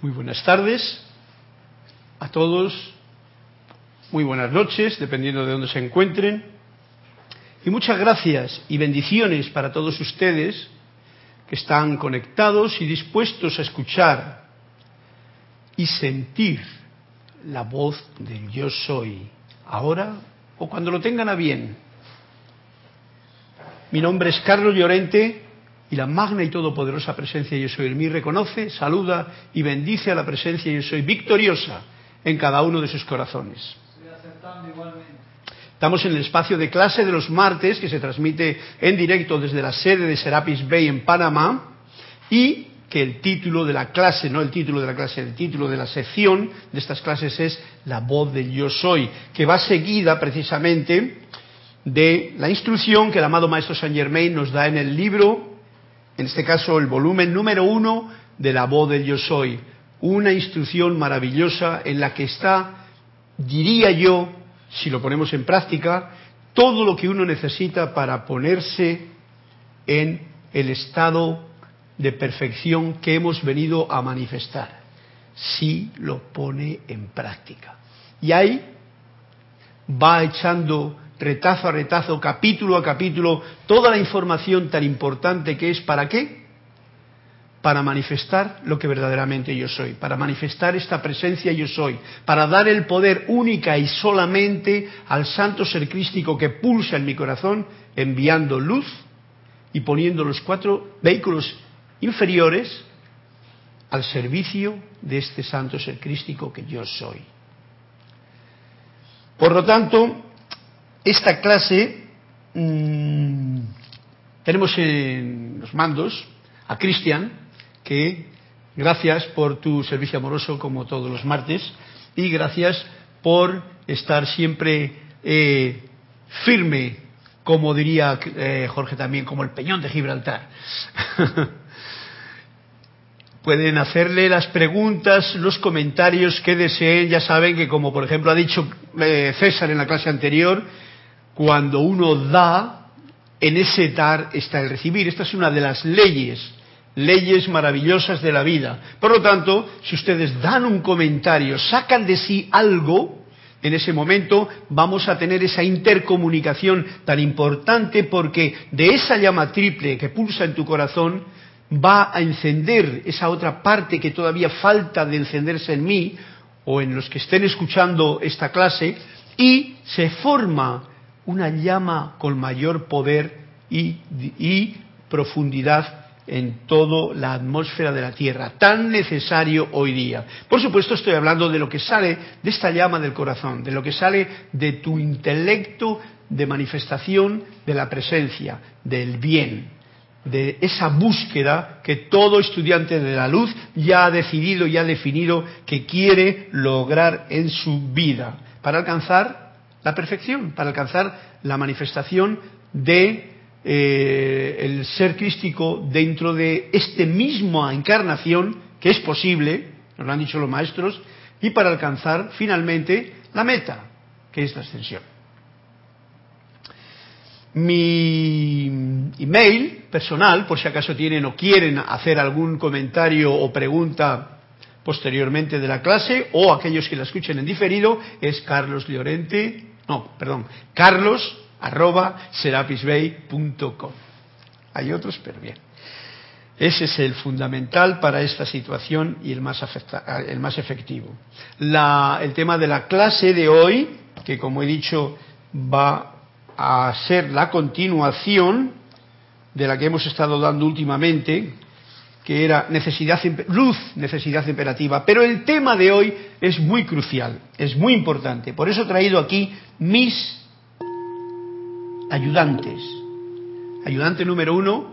Muy buenas tardes a todos, muy buenas noches, dependiendo de dónde se encuentren. Y muchas gracias y bendiciones para todos ustedes que están conectados y dispuestos a escuchar y sentir la voz del yo soy, ahora o cuando lo tengan a bien. Mi nombre es Carlos Llorente y la magna y todopoderosa presencia yo soy. En mí reconoce, saluda y bendice a la presencia yo soy victoriosa en cada uno de sus corazones. Estamos en el espacio de clase de los martes que se transmite en directo desde la sede de Serapis Bay en Panamá y que el título de la clase, no el título de la clase, el título de la sección de estas clases es La voz del yo soy, que va seguida precisamente de la instrucción que el amado Maestro Saint Germain nos da en el libro, en este caso el volumen número uno de La voz del yo soy, una instrucción maravillosa en la que está, diría yo, si lo ponemos en práctica, todo lo que uno necesita para ponerse en el estado de perfección que hemos venido a manifestar, si lo pone en práctica. Y ahí va echando retazo a retazo, capítulo a capítulo, toda la información tan importante que es para qué? Para manifestar lo que verdaderamente yo soy, para manifestar esta presencia yo soy, para dar el poder única y solamente al santo ser crístico que pulsa en mi corazón, enviando luz y poniendo los cuatro vehículos inferiores al servicio de este santo ser crístico que yo soy. Por lo tanto, esta clase mmm, tenemos en los mandos a Cristian, que gracias por tu servicio amoroso como todos los martes y gracias por estar siempre eh, firme, como diría eh, Jorge también, como el peñón de Gibraltar. pueden hacerle las preguntas, los comentarios que deseen. Ya saben que, como por ejemplo ha dicho eh, César en la clase anterior, cuando uno da, en ese dar está el recibir. Esta es una de las leyes, leyes maravillosas de la vida. Por lo tanto, si ustedes dan un comentario, sacan de sí algo, en ese momento vamos a tener esa intercomunicación tan importante porque de esa llama triple que pulsa en tu corazón, va a encender esa otra parte que todavía falta de encenderse en mí o en los que estén escuchando esta clase y se forma una llama con mayor poder y, profundidad en toda la atmósfera de la Tierra, tan necesario hoy día. Por supuesto estoy hablando de lo que sale de esta llama del corazón, de lo que sale de tu intelecto de manifestación de la presencia, del bien, de esa búsqueda que todo estudiante de la luz ya ha decidido y ha definido que quiere lograr en su vida para alcanzar la perfección, para alcanzar la manifestación de eh, el ser crístico dentro de esta misma encarnación que es posible, nos lo han dicho los maestros, y para alcanzar finalmente la meta, que es la ascensión. Mi email personal, por si acaso tienen o quieren hacer algún comentario o pregunta posteriormente de la clase, o aquellos que la escuchen en diferido, es Carlos Llorente, no, perdón, carlos arroba serapisbay.com. Hay otros, pero bien. Ese es el fundamental para esta situación y el más, el más efectivo. El tema de la clase de hoy, que como he dicho va a ser la continuación de la que hemos estado dando últimamente, que era necesidad, luz, necesidad imperativa. Pero el tema de hoy es muy crucial, es muy importante. Por eso he traído aquí mis ayudantes. Ayudante número uno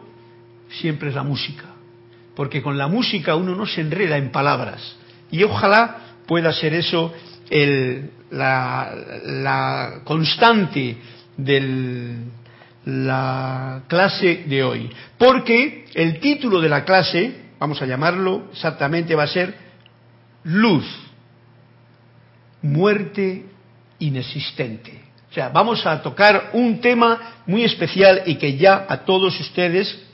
siempre es la música, porque con la música uno no se enreda en palabras. Y ojalá pueda ser eso el, la, constante de la clase de hoy. Porque el título de la clase, vamos a llamarlo exactamente, va a ser Luz, muerte inexistente. O sea, vamos a tocar un tema muy especial y que ya a todos ustedes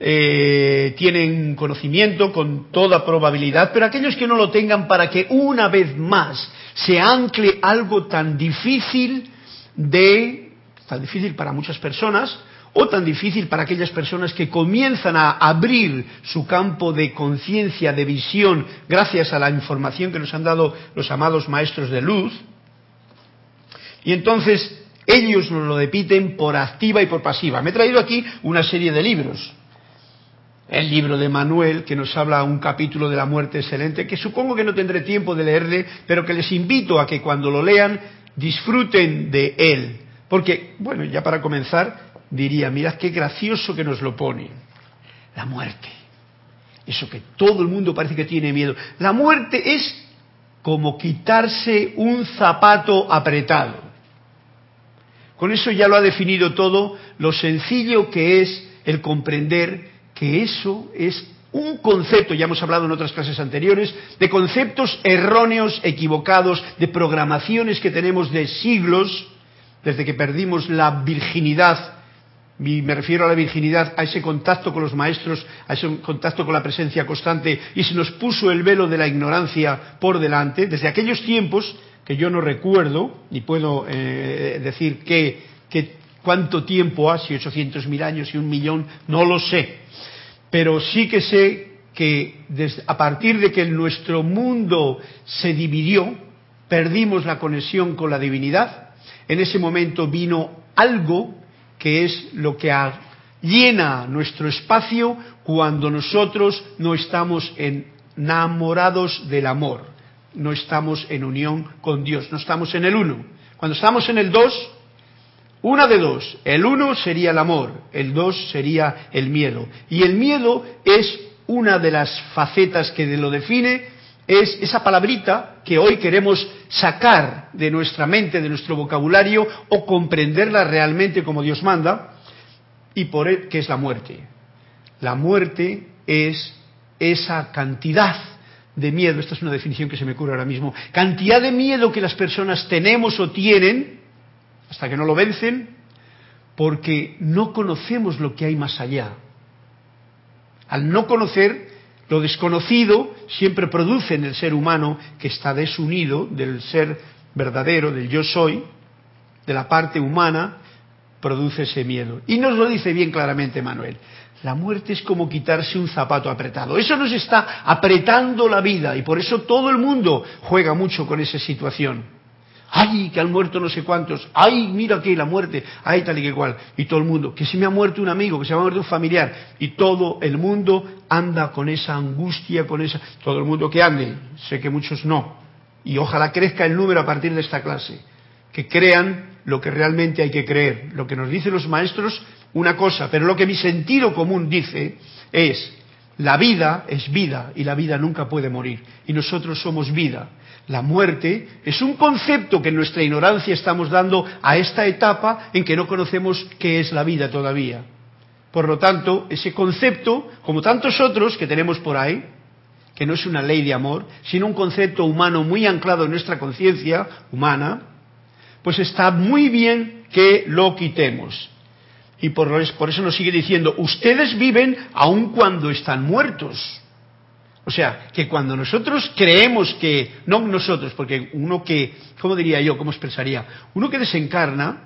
eh, tienen conocimiento con toda probabilidad, pero aquellos que no lo tengan para que una vez más se ancle algo tan difícil de, tan difícil para muchas personas, o tan difícil para aquellas personas que comienzan a abrir su campo de conciencia, de visión, gracias a la información que nos han dado los amados maestros de luz. Y entonces ellos nos lo depiten por activa y por pasiva. Me he traído aquí una serie de libros el libro de Manuel, que nos habla un capítulo de la muerte excelente, que supongo que no tendré tiempo de leerle, pero que les invito a que cuando lo lean disfruten de él. Porque, bueno, ya para comenzar, diría, mirad qué gracioso que nos lo pone. La muerte. Eso que todo el mundo parece que tiene miedo. La muerte es como quitarse un zapato apretado. Con eso ya lo ha definido todo, lo sencillo que es el comprender que eso es un concepto, ya hemos hablado en otras clases anteriores, de conceptos erróneos, equivocados, de programaciones que tenemos de siglos, desde que perdimos la virginidad, y me refiero a la virginidad, a ese contacto con los maestros, a ese contacto con la presencia constante, y se nos puso el velo de la ignorancia por delante, desde aquellos tiempos que yo no recuerdo, ni puedo eh, decir cuánto tiempo ha, si 800.000 años y un millón, no lo sé. Pero sí que sé que a partir de que nuestro mundo se dividió, perdimos la conexión con la divinidad, en ese momento vino algo que es lo que llena nuestro espacio cuando nosotros no estamos enamorados del amor, no estamos en unión con Dios, no estamos en el uno. Cuando estamos en el dos, una de dos. El uno sería el amor, el dos sería el miedo. Y el miedo es una de las facetas que lo define, es esa palabrita que hoy queremos sacar de nuestra mente, de nuestro vocabulario, o comprenderla realmente como Dios manda, y por él, que es la muerte. La muerte es esa cantidad de miedo, esta es una definición que se me ocurre ahora mismo, cantidad de miedo que las personas tenemos o tienen, hasta que no lo vencen, porque no conocemos lo que hay más allá. Al no conocer, lo desconocido siempre produce en el ser humano que está desunido del ser verdadero, del yo soy, de la parte humana, produce ese miedo. Y nos lo dice bien claramente Manuel. La muerte es como quitarse un zapato apretado. Eso nos está apretando la vida y por eso todo el mundo juega mucho con esa situación ay, que han muerto no sé cuántos, ay, mira aquí la muerte, ay, tal y que cual, y todo el mundo, que se me ha muerto un amigo, que se me ha muerto un familiar, y todo el mundo anda con esa angustia, con esa, todo el mundo que ande, sé que muchos no, y ojalá crezca el número a partir de esta clase, que crean lo que realmente hay que creer, lo que nos dicen los maestros, una cosa, pero lo que mi sentido común dice es, la vida es vida y la vida nunca puede morir, y nosotros somos vida. La muerte es un concepto que en nuestra ignorancia estamos dando a esta etapa en que no conocemos qué es la vida todavía. Por lo tanto, ese concepto, como tantos otros que tenemos por ahí, que no es una ley de amor, sino un concepto humano muy anclado en nuestra conciencia humana, pues está muy bien que lo quitemos. Y por, eso nos sigue diciendo, ustedes viven aun cuando están muertos. O sea, que cuando nosotros creemos que, no nosotros, porque uno que, ¿cómo diría yo? ¿Cómo expresaría? Uno que desencarna,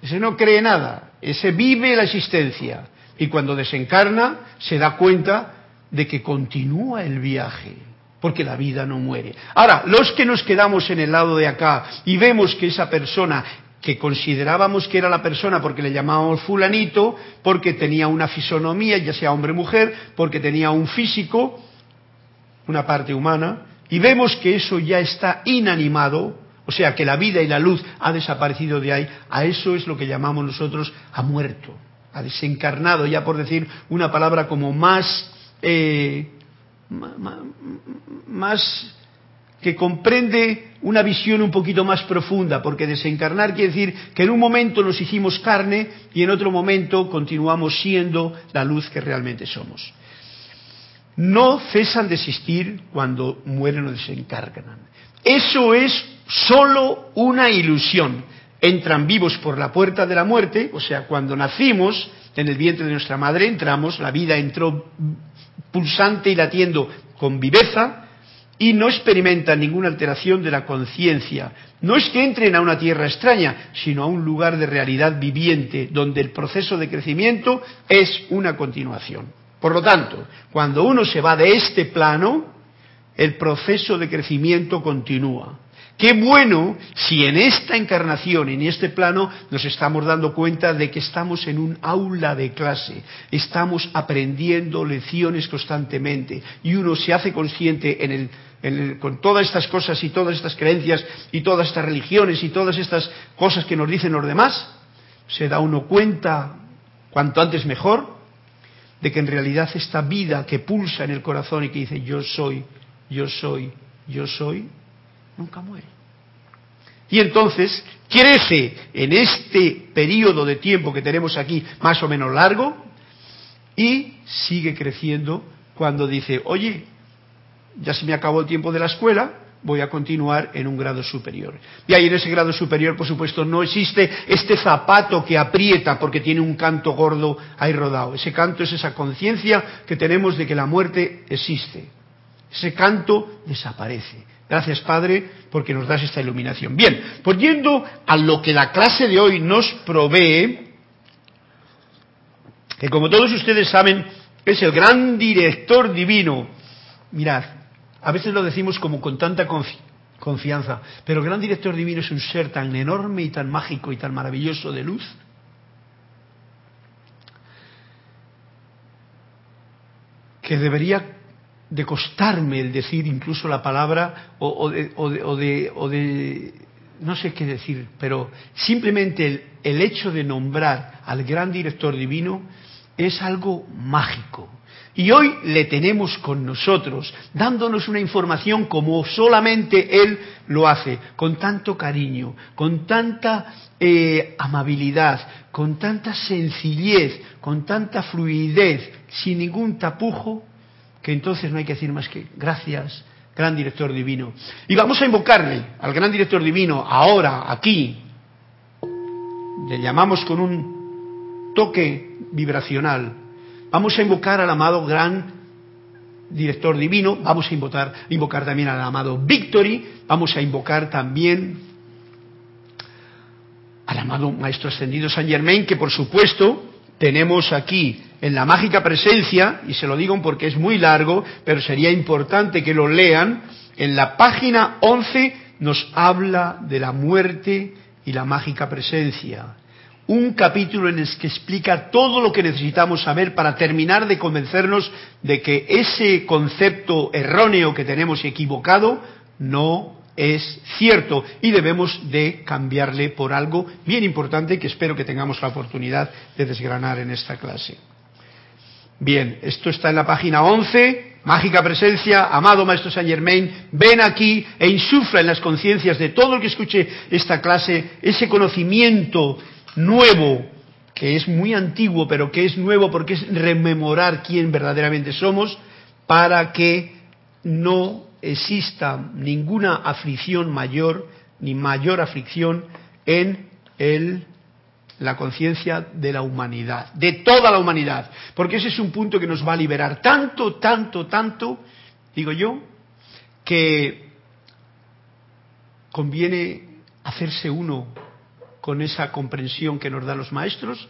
ese no cree nada, ese vive la existencia. Y cuando desencarna se da cuenta de que continúa el viaje, porque la vida no muere. Ahora, los que nos quedamos en el lado de acá y vemos que esa persona que considerábamos que era la persona porque le llamábamos fulanito, porque tenía una fisonomía, ya sea hombre o mujer, porque tenía un físico, una parte humana, y vemos que eso ya está inanimado, o sea que la vida y la luz ha desaparecido de ahí, a eso es lo que llamamos nosotros ha muerto, ha desencarnado, ya por decir una palabra como más, eh, más que comprende una visión un poquito más profunda, porque desencarnar quiere decir que en un momento nos hicimos carne y en otro momento continuamos siendo la luz que realmente somos. No cesan de existir cuando mueren o desencarnan. Eso es solo una ilusión. Entran vivos por la puerta de la muerte, o sea, cuando nacimos en el vientre de nuestra madre, entramos, la vida entró pulsante y latiendo con viveza, y no experimentan ninguna alteración de la conciencia. No es que entren a una tierra extraña, sino a un lugar de realidad viviente, donde el proceso de crecimiento es una continuación. Por lo tanto, cuando uno se va de este plano, el proceso de crecimiento continúa. Qué bueno si en esta encarnación, en este plano, nos estamos dando cuenta de que estamos en un aula de clase, estamos aprendiendo lecciones constantemente. Y uno se hace consciente con todas estas cosas y todas estas creencias y todas estas religiones y todas estas cosas que nos dicen los demás, se da uno cuenta, cuanto antes mejor, de que en realidad esta vida que pulsa en el corazón y que dice yo soy, yo soy, yo soy, nunca muere. Y entonces crece en este periodo de tiempo que tenemos aquí, más o menos largo, y sigue creciendo cuando dice, oye, ya se me acabó el tiempo de la escuela, voy a continuar en un grado superior. Y ahí en ese grado superior, por supuesto, no existe este zapato que aprieta porque tiene un canto gordo ahí rodado. Ese canto es esa conciencia que tenemos de que la muerte existe. Ese canto desaparece. Gracias, Padre, porque nos das esta iluminación. Bien, pues yendo a lo que la clase de hoy nos provee, que como todos ustedes saben, es el gran director divino. Mirad, a veces lo decimos como con tanta confianza, pero el gran director divino es un ser tan enorme y tan mágico y tan maravilloso de luz. que debería de costarme el decir incluso la palabra o, de, no sé qué decir, pero simplemente el, el hecho de nombrar al gran director divino es algo mágico. Y hoy le tenemos con nosotros, dándonos una información como solamente Él lo hace, con tanto cariño, con tanta eh, amabilidad, con tanta sencillez, con tanta fluidez, sin ningún tapujo, que entonces no hay que decir más que gracias, gran director divino. Y vamos a invocarle al gran director divino ahora, aquí. Le llamamos con un toque vibracional. Vamos a invocar al amado gran director divino, vamos a invocar, invocar también al amado Victory, vamos a invocar también al amado Maestro Ascendido San Germain, que por supuesto tenemos aquí en la mágica presencia, y se lo digo porque es muy largo, pero sería importante que lo lean, en la página 11 nos habla de la muerte y la mágica presencia. Un capítulo en el que explica todo lo que necesitamos saber para terminar de convencernos de que ese concepto erróneo que tenemos equivocado no es cierto y debemos de cambiarle por algo bien importante que espero que tengamos la oportunidad de desgranar en esta clase. Bien, esto está en la página 11, mágica presencia, amado Maestro Saint Germain, ven aquí e insufla en las conciencias de todo el que escuche esta clase ese conocimiento nuevo, que es muy antiguo, pero que es nuevo porque es rememorar quién verdaderamente somos, para que no exista ninguna aflicción mayor, ni mayor aflicción en el la conciencia de la humanidad, de toda la humanidad, porque ese es un punto que nos va a liberar tanto, tanto, tanto, digo yo, que conviene hacerse uno con esa comprensión que nos dan los maestros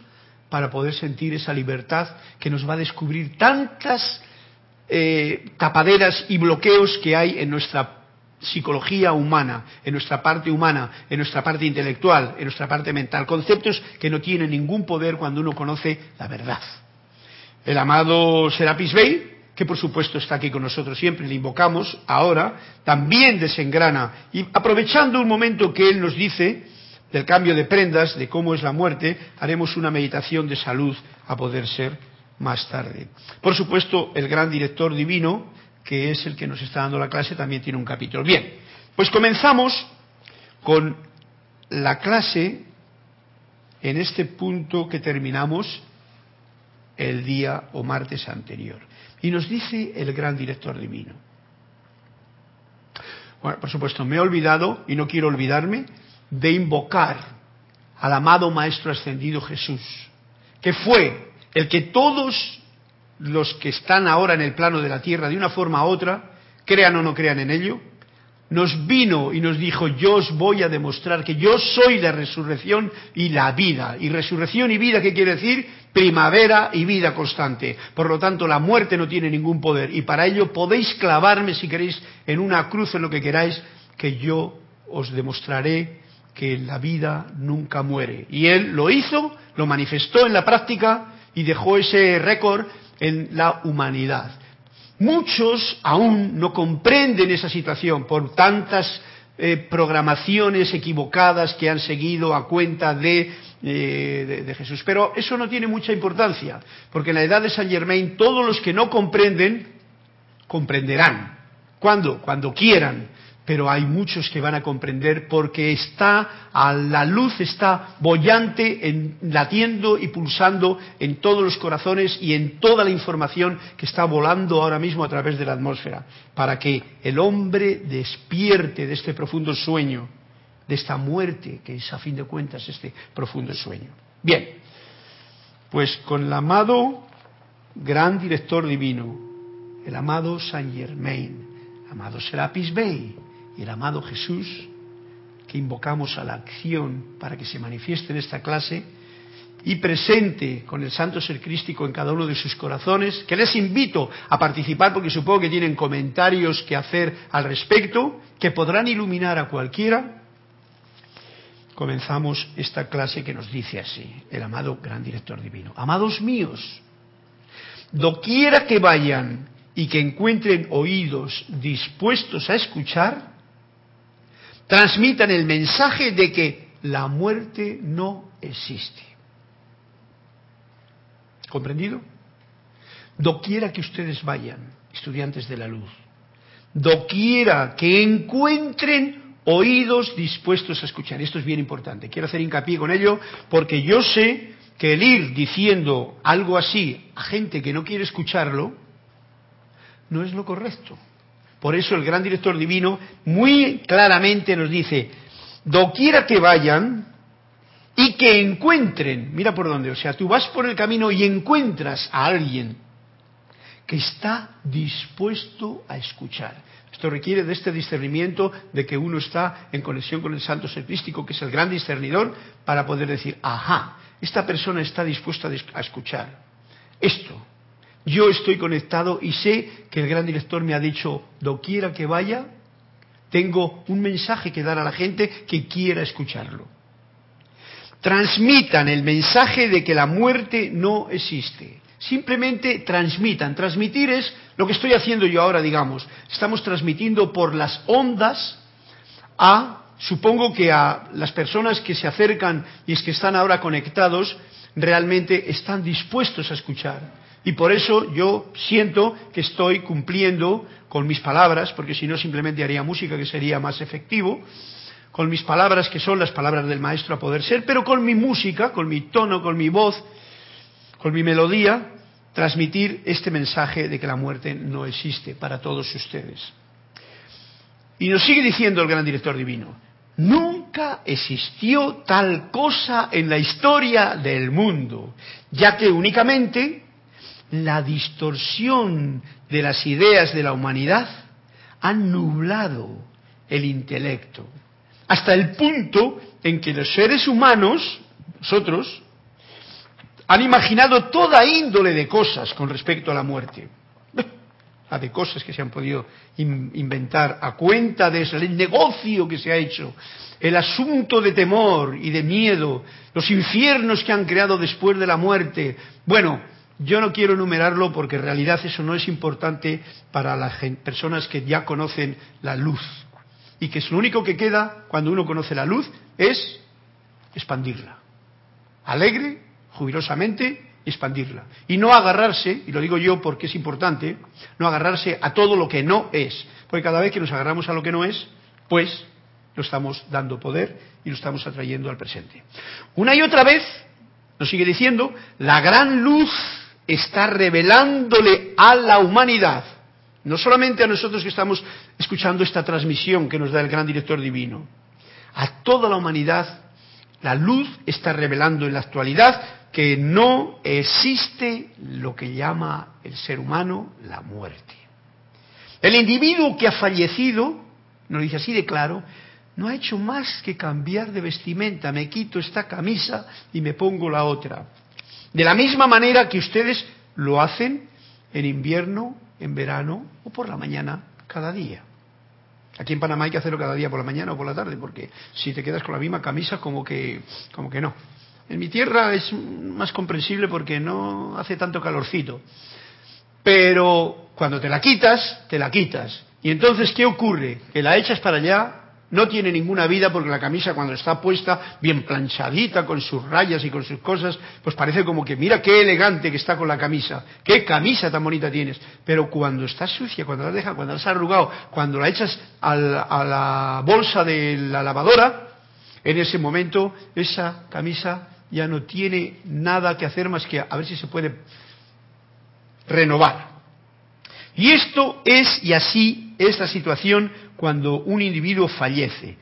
para poder sentir esa libertad que nos va a descubrir tantas eh, tapaderas y bloqueos que hay en nuestra psicología humana, en nuestra parte humana, en nuestra parte intelectual, en nuestra parte mental, conceptos que no tienen ningún poder cuando uno conoce la verdad. El amado Serapis Bey, que por supuesto está aquí con nosotros siempre, le invocamos ahora, también desengrana y aprovechando un momento que él nos dice del cambio de prendas, de cómo es la muerte, haremos una meditación de salud a poder ser más tarde. Por supuesto, el gran director divino, que es el que nos está dando la clase, también tiene un capítulo. Bien, pues comenzamos con la clase en este punto que terminamos el día o martes anterior. Y nos dice el gran director divino. Bueno, por supuesto, me he olvidado y no quiero olvidarme de invocar al amado Maestro Ascendido Jesús, que fue el que todos los que están ahora en el plano de la tierra de una forma u otra, crean o no crean en ello, nos vino y nos dijo, yo os voy a demostrar que yo soy la resurrección y la vida. Y resurrección y vida, ¿qué quiere decir? Primavera y vida constante. Por lo tanto, la muerte no tiene ningún poder. Y para ello podéis clavarme, si queréis, en una cruz, en lo que queráis, que yo os demostraré que la vida nunca muere. Y él lo hizo, lo manifestó en la práctica y dejó ese récord en la humanidad. Muchos aún no comprenden esa situación por tantas eh, programaciones equivocadas que han seguido a cuenta de, eh, de, Jesús. Pero eso no tiene mucha importancia, porque en la edad de San Germain todos los que no comprenden, comprenderán. ¿Cuándo? Cuando quieran pero hay muchos que van a comprender porque está a la luz, está bollante, en, latiendo y pulsando en todos los corazones y en toda la información que está volando ahora mismo a través de la atmósfera, para que el hombre despierte de este profundo sueño, de esta muerte que es a fin de cuentas este profundo sueño. Bien, pues con el amado gran director divino, el amado Saint Germain, amado Serapis Bey, el amado Jesús, que invocamos a la acción para que se manifieste en esta clase, y presente con el Santo Ser Crístico en cada uno de sus corazones, que les invito a participar porque supongo que tienen comentarios que hacer al respecto, que podrán iluminar a cualquiera. Comenzamos esta clase que nos dice así, el amado Gran Director Divino. Amados míos, doquiera que vayan y que encuentren oídos dispuestos a escuchar, transmitan el mensaje de que la muerte no existe. ¿Comprendido? Doquiera que ustedes vayan, estudiantes de la luz, doquiera que encuentren oídos dispuestos a escuchar. Esto es bien importante. Quiero hacer hincapié con ello porque yo sé que el ir diciendo algo así a gente que no quiere escucharlo no es lo correcto. Por eso el gran director divino muy claramente nos dice, doquiera que vayan y que encuentren, mira por dónde, o sea, tú vas por el camino y encuentras a alguien que está dispuesto a escuchar. Esto requiere de este discernimiento de que uno está en conexión con el santo ser que es el gran discernidor, para poder decir, ajá, esta persona está dispuesta a escuchar. Esto, yo estoy conectado y sé que el gran director me ha dicho, doquiera que vaya, tengo un mensaje que dar a la gente que quiera escucharlo. Transmitan el mensaje de que la muerte no existe. Simplemente transmitan. Transmitir es lo que estoy haciendo yo ahora, digamos. Estamos transmitiendo por las ondas a, supongo que a las personas que se acercan y es que están ahora conectados, realmente están dispuestos a escuchar y por eso yo siento que estoy cumpliendo con mis palabras, porque si no simplemente haría música que sería más efectivo, con mis palabras que son las palabras del maestro a poder ser, pero con mi música, con mi tono, con mi voz, con mi melodía, transmitir este mensaje de que la muerte no existe para todos ustedes. Y nos sigue diciendo el gran director divino, nunca existió tal cosa en la historia del mundo, ya que únicamente la distorsión de las ideas de la humanidad han nublado el intelecto, hasta el punto en que los seres humanos, nosotros, han imaginado toda índole de cosas con respecto a la muerte. La de cosas que se han podido inventar a cuenta de eso, el negocio que se ha hecho, el asunto de temor y de miedo, los infiernos que han creado después de la muerte. Bueno, yo no quiero enumerarlo porque en realidad eso no es importante para las personas que ya conocen la luz. Y que es lo único que queda cuando uno conoce la luz es expandirla. Alegre, jubilosamente, expandirla. Y no agarrarse, y lo digo yo porque es importante, no agarrarse a todo lo que no es. Porque cada vez que nos agarramos a lo que no es, pues lo estamos dando poder y lo estamos atrayendo al presente. Una y otra vez, nos sigue diciendo, la gran luz está revelándole a la humanidad, no solamente a nosotros que estamos escuchando esta transmisión que nos da el gran director divino, a toda la humanidad, la luz está revelando en la actualidad que no existe lo que llama el ser humano la muerte. El individuo que ha fallecido, nos dice así de claro, no ha hecho más que cambiar de vestimenta, me quito esta camisa y me pongo la otra. De la misma manera que ustedes lo hacen en invierno, en verano o por la mañana cada día. Aquí en Panamá hay que hacerlo cada día por la mañana o por la tarde, porque si te quedas con la misma camisa, como que, como que no. En mi tierra es más comprensible porque no hace tanto calorcito. Pero cuando te la quitas, te la quitas. Y entonces, ¿qué ocurre? Que la echas para allá no tiene ninguna vida porque la camisa cuando está puesta bien planchadita con sus rayas y con sus cosas, pues parece como que mira qué elegante que está con la camisa, qué camisa tan bonita tienes. Pero cuando está sucia, cuando la dejas, cuando la has arrugado, cuando la echas a la bolsa de la lavadora, en ese momento esa camisa ya no tiene nada que hacer más que a ver si se puede renovar. Y esto es, y así es la situación cuando un individuo fallece.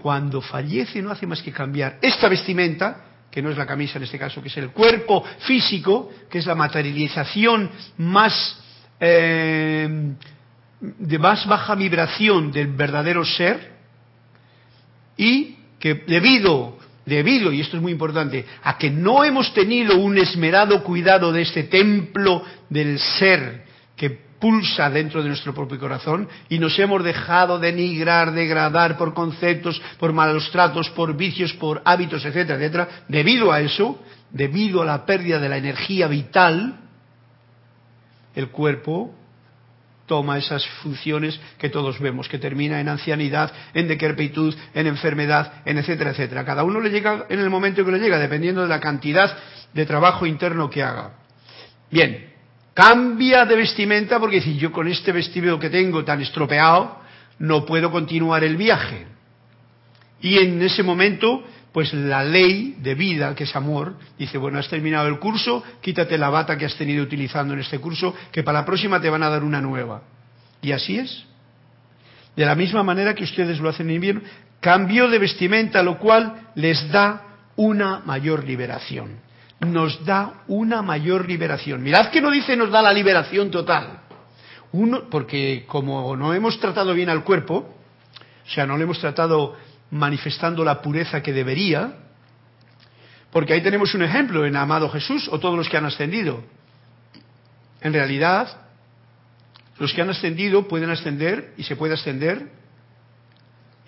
Cuando fallece no hace más que cambiar esta vestimenta, que no es la camisa en este caso, que es el cuerpo físico, que es la materialización más eh, de más baja vibración del verdadero ser, y que debido, debido, y esto es muy importante, a que no hemos tenido un esmerado cuidado de este templo del ser que pulsa dentro de nuestro propio corazón y nos hemos dejado denigrar, degradar por conceptos, por malos tratos, por vicios, por hábitos, etcétera, etcétera, debido a eso, debido a la pérdida de la energía vital, el cuerpo toma esas funciones que todos vemos, que termina en ancianidad, en decrepitud, en enfermedad, en etcétera, etcétera. Cada uno le llega en el momento que le llega, dependiendo de la cantidad de trabajo interno que haga. Bien, Cambia de vestimenta porque si yo con este vestido que tengo tan estropeado no puedo continuar el viaje. Y en ese momento, pues la ley de vida, que es amor, dice, bueno, has terminado el curso, quítate la bata que has tenido utilizando en este curso, que para la próxima te van a dar una nueva. Y así es. De la misma manera que ustedes lo hacen en invierno, cambio de vestimenta, lo cual les da una mayor liberación nos da una mayor liberación. Mirad que no dice nos da la liberación total. Uno, porque como no hemos tratado bien al cuerpo, o sea, no le hemos tratado manifestando la pureza que debería, porque ahí tenemos un ejemplo en Amado Jesús o todos los que han ascendido. En realidad, los que han ascendido pueden ascender y se puede ascender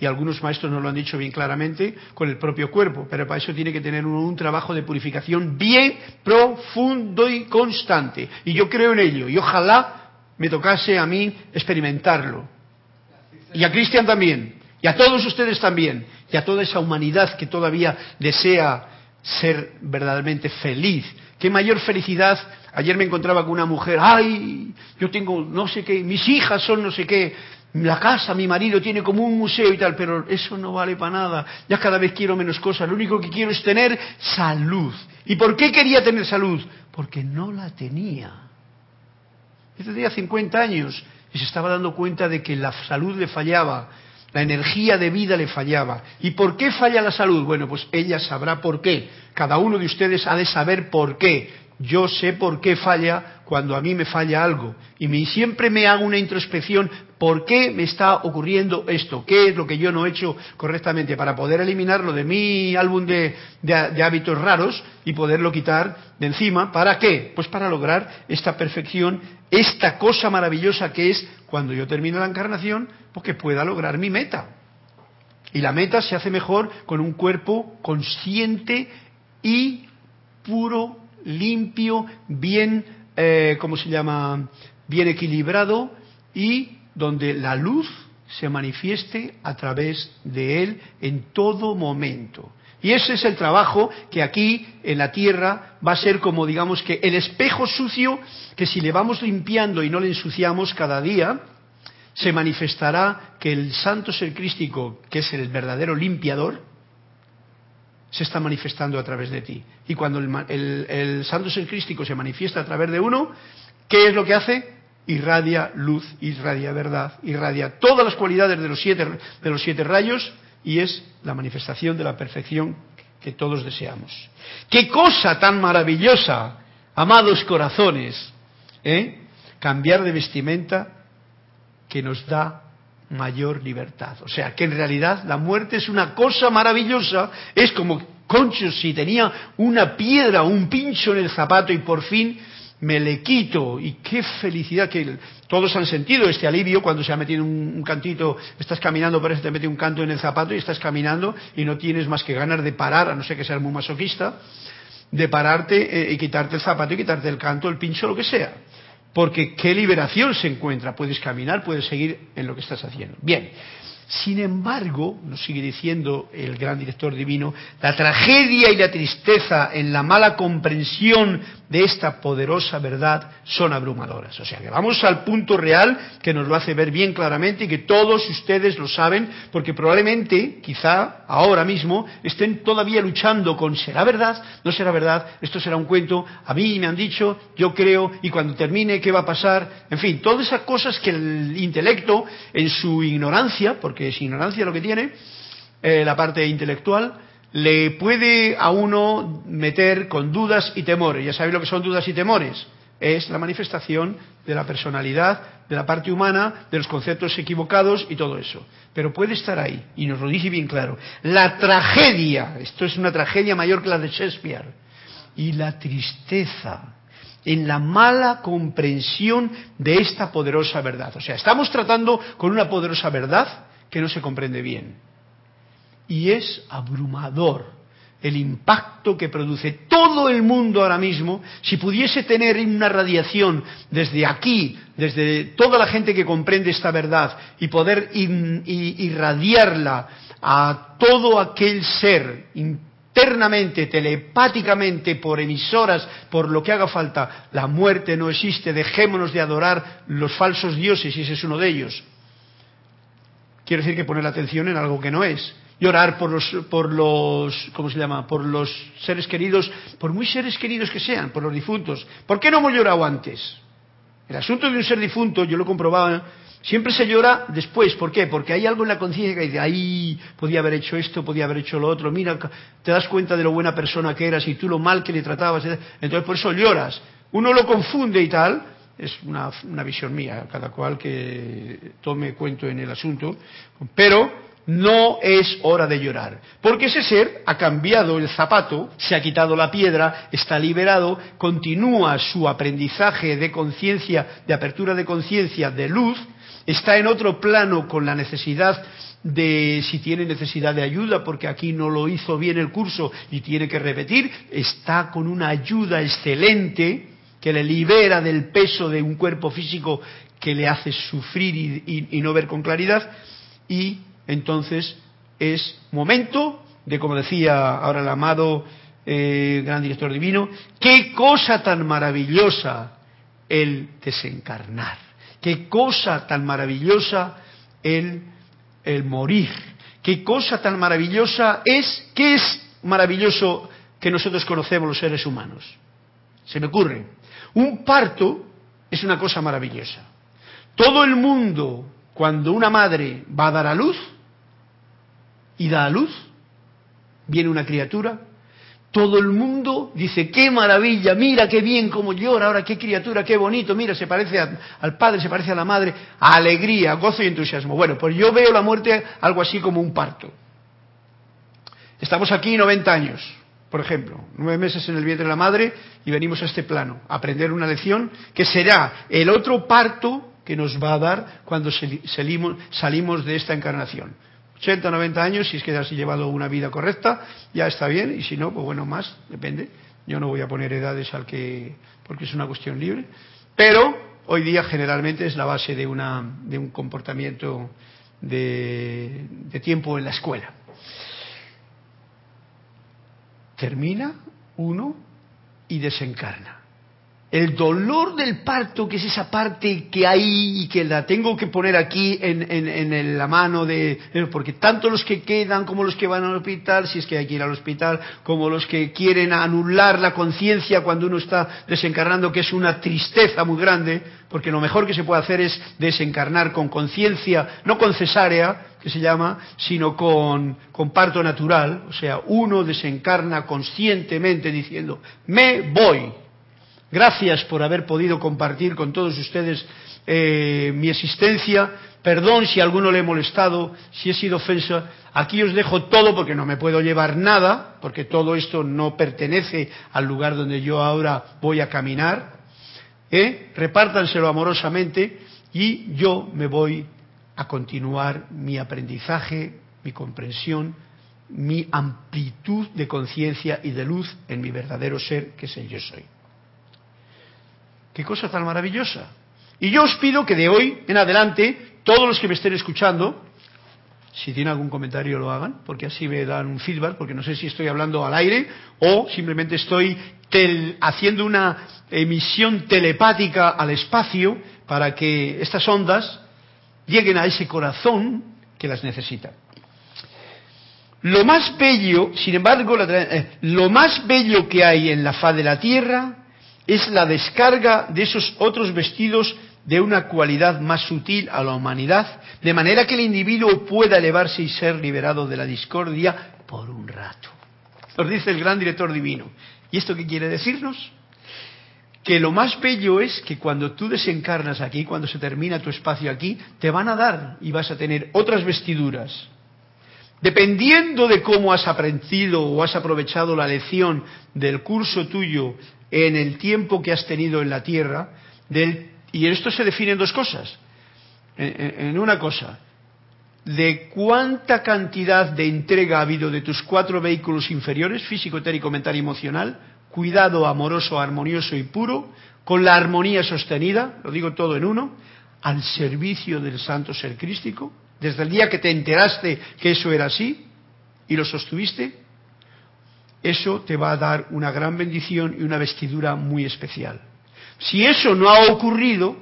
y algunos maestros nos lo han dicho bien claramente, con el propio cuerpo, pero para eso tiene que tener un, trabajo de purificación bien profundo y constante. Y yo creo en ello, y ojalá me tocase a mí experimentarlo. Y a Cristian también, y a todos ustedes también, y a toda esa humanidad que todavía desea ser verdaderamente feliz. ¿Qué mayor felicidad? Ayer me encontraba con una mujer, ay, yo tengo no sé qué, mis hijas son no sé qué, la casa, mi marido tiene como un museo y tal, pero eso no vale para nada. Ya cada vez quiero menos cosas. Lo único que quiero es tener salud. ¿Y por qué quería tener salud? Porque no la tenía. Este tenía 50 años y se estaba dando cuenta de que la salud le fallaba, la energía de vida le fallaba. ¿Y por qué falla la salud? Bueno, pues ella sabrá por qué. Cada uno de ustedes ha de saber por qué. Yo sé por qué falla cuando a mí me falla algo. Y siempre me hago una introspección ¿Por qué me está ocurriendo esto? ¿Qué es lo que yo no he hecho correctamente para poder eliminarlo de mi álbum de, hábitos raros y poderlo quitar de encima? ¿Para qué? Pues para lograr esta perfección, esta cosa maravillosa que es cuando yo termino la encarnación, pues que pueda lograr mi meta. Y la meta se hace mejor con un cuerpo consciente y puro, limpio, bien, eh, ¿cómo se llama? Bien equilibrado y donde la luz se manifieste a través de él en todo momento. Y ese es el trabajo que aquí en la tierra va a ser como digamos que el espejo sucio que si le vamos limpiando y no le ensuciamos cada día, se manifestará que el santo ser crístico, que es el verdadero limpiador, se está manifestando a través de ti. Y cuando el, santo ser crístico se manifiesta a través de uno, ¿qué es lo que hace? irradia luz, irradia verdad, irradia todas las cualidades de los siete, de los siete rayos y es la manifestación de la perfección que todos deseamos. Qué cosa tan maravillosa, amados corazones, ¿eh? cambiar de vestimenta que nos da mayor libertad. O sea, que en realidad la muerte es una cosa maravillosa, es como Concho si tenía una piedra, un pincho en el zapato y por fin me le quito y qué felicidad que todos han sentido este alivio cuando se ha metido un, cantito, estás caminando, parece que te mete un canto en el zapato y estás caminando y no tienes más que ganas de parar, a no ser que seas muy masoquista, de pararte eh, y quitarte el zapato y quitarte el canto, el pincho, lo que sea. Porque qué liberación se encuentra, puedes caminar, puedes seguir en lo que estás haciendo. Bien, sin embargo, nos sigue diciendo el gran director divino, la tragedia y la tristeza en la mala comprensión de esta poderosa verdad son abrumadoras. O sea que vamos al punto real que nos lo hace ver bien claramente y que todos ustedes lo saben, porque probablemente, quizá ahora mismo, estén todavía luchando con ¿será verdad? ¿No será verdad? ¿Esto será un cuento? A mí me han dicho, yo creo, y cuando termine, ¿qué va a pasar? En fin, todas esas cosas que el intelecto, en su ignorancia, porque es ignorancia lo que tiene, eh, la parte intelectual, le puede a uno meter con dudas y temores. Ya sabéis lo que son dudas y temores. Es la manifestación de la personalidad, de la parte humana, de los conceptos equivocados y todo eso. Pero puede estar ahí, y nos lo dice bien claro. La tragedia, esto es una tragedia mayor que la de Shakespeare, y la tristeza en la mala comprensión de esta poderosa verdad. O sea, estamos tratando con una poderosa verdad que no se comprende bien. Y es abrumador el impacto que produce todo el mundo ahora mismo, si pudiese tener una radiación desde aquí, desde toda la gente que comprende esta verdad, y poder irradiarla a todo aquel ser internamente, telepáticamente, por emisoras, por lo que haga falta, la muerte no existe, dejémonos de adorar los falsos dioses, y ese es uno de ellos. Quiere decir que poner atención en algo que no es. Llorar por los, por los, ¿cómo se llama? Por los seres queridos, por muy seres queridos que sean, por los difuntos. ¿Por qué no hemos llorado antes? El asunto de un ser difunto, yo lo comprobaba, siempre se llora después. ¿Por qué? Porque hay algo en la conciencia que dice, ahí podía haber hecho esto, podía haber hecho lo otro. Mira, te das cuenta de lo buena persona que eras y tú lo mal que le tratabas. Entonces por eso lloras. Uno lo confunde y tal, es una, visión mía, cada cual que tome cuento en el asunto, pero no es hora de llorar, porque ese ser ha cambiado el zapato, se ha quitado la piedra, está liberado, continúa su aprendizaje de conciencia, de apertura de conciencia, de luz, está en otro plano con la necesidad de si tiene necesidad de ayuda porque aquí no lo hizo bien el curso y tiene que repetir, está con una ayuda excelente que le libera del peso de un cuerpo físico que le hace sufrir y, no ver con claridad, y entonces es momento de, como decía ahora el amado eh, gran director divino, qué cosa tan maravillosa el desencarnar, qué cosa tan maravillosa el, el morir, qué cosa tan maravillosa es, qué es maravilloso que nosotros conocemos los seres humanos. Se me ocurre, un parto es una cosa maravillosa. Todo el mundo, cuando una madre va a dar a luz y da a luz, viene una criatura, todo el mundo dice, qué maravilla, mira qué bien como llora, ahora qué criatura, qué bonito, mira, se parece al padre, se parece a la madre, alegría, gozo y entusiasmo. Bueno, pues yo veo la muerte algo así como un parto. Estamos aquí 90 años, por ejemplo, nueve meses en el vientre de la madre y venimos a este plano, a aprender una lección que será el otro parto que nos va a dar cuando salimos de esta encarnación. 80, 90 años, si es que has llevado una vida correcta, ya está bien, y si no, pues bueno, más, depende. Yo no voy a poner edades al que, porque es una cuestión libre, pero hoy día generalmente es la base de, un comportamiento de tiempo en la escuela. termina uno y desencarna. El dolor del parto, que es esa parte que hay y que la tengo que poner aquí en, en, la mano de... Porque tanto los que quedan como los que van al hospital, si es que hay que ir al hospital, como los que quieren anular la conciencia cuando uno está desencarnando, que es una tristeza muy grande, porque lo mejor que se puede hacer es desencarnar con conciencia, no con cesárea, que se llama, sino con, con parto natural. O sea, uno desencarna conscientemente diciendo, me voy Gracias por haber podido compartir con todos ustedes eh, mi existencia. Perdón si a alguno le he molestado, si he sido ofensa. Aquí os dejo todo porque no me puedo llevar nada, porque todo esto no pertenece al lugar donde yo ahora voy a caminar. ¿eh? Repártanselo amorosamente y yo me voy a continuar mi aprendizaje, mi comprensión, mi amplitud de conciencia y de luz en mi verdadero ser, que es el yo soy. Qué cosa tan maravillosa. Y yo os pido que de hoy en adelante, todos los que me estén escuchando, si tienen algún comentario lo hagan, porque así me dan un feedback, porque no sé si estoy hablando al aire o simplemente estoy haciendo una emisión telepática al espacio para que estas ondas lleguen a ese corazón que las necesita. Lo más bello, sin embargo, eh, lo más bello que hay en la faz de la Tierra es la descarga de esos otros vestidos de una cualidad más sutil a la humanidad, de manera que el individuo pueda elevarse y ser liberado de la discordia por un rato. Nos dice el gran director divino. ¿Y esto qué quiere decirnos? Que lo más bello es que cuando tú desencarnas aquí, cuando se termina tu espacio aquí, te van a dar y vas a tener otras vestiduras. Dependiendo de cómo has aprendido o has aprovechado la lección del curso tuyo en el tiempo que has tenido en la tierra, del, y esto se define en dos cosas. En, una cosa, de cuánta cantidad de entrega ha habido de tus cuatro vehículos inferiores, físico, etérico, mental y emocional, cuidado amoroso, armonioso y puro, con la armonía sostenida, lo digo todo en uno, al servicio del santo ser crístico, desde el día que te enteraste que eso era así y lo sostuviste, eso te va a dar una gran bendición y una vestidura muy especial. Si eso no ha ocurrido,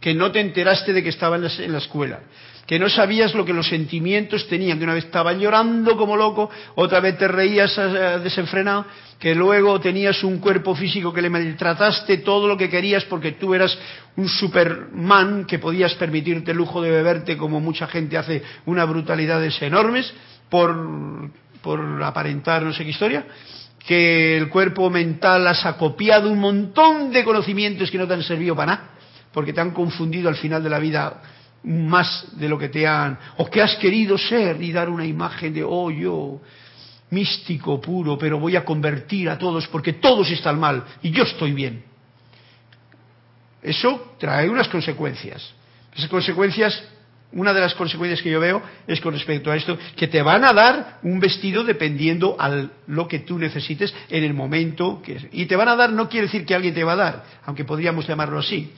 que no te enteraste de que estaba en la, escuela, que no sabías lo que los sentimientos tenían, que una vez estabas llorando como loco, otra vez te reías eh, desenfrenado, que luego tenías un cuerpo físico que le maltrataste todo lo que querías porque tú eras un superman que podías permitirte el lujo de beberte como mucha gente hace una brutalidades enormes por por aparentar no sé qué historia, que el cuerpo mental has acopiado un montón de conocimientos que no te han servido para nada, porque te han confundido al final de la vida más de lo que te han, o que has querido ser y dar una imagen de, oh, yo, místico, puro, pero voy a convertir a todos porque todos están mal y yo estoy bien. Eso trae unas consecuencias. Esas consecuencias una de las consecuencias que yo veo es con respecto a esto, que te van a dar un vestido dependiendo a lo que tú necesites en el momento que... Y te van a dar no quiere decir que alguien te va a dar, aunque podríamos llamarlo así,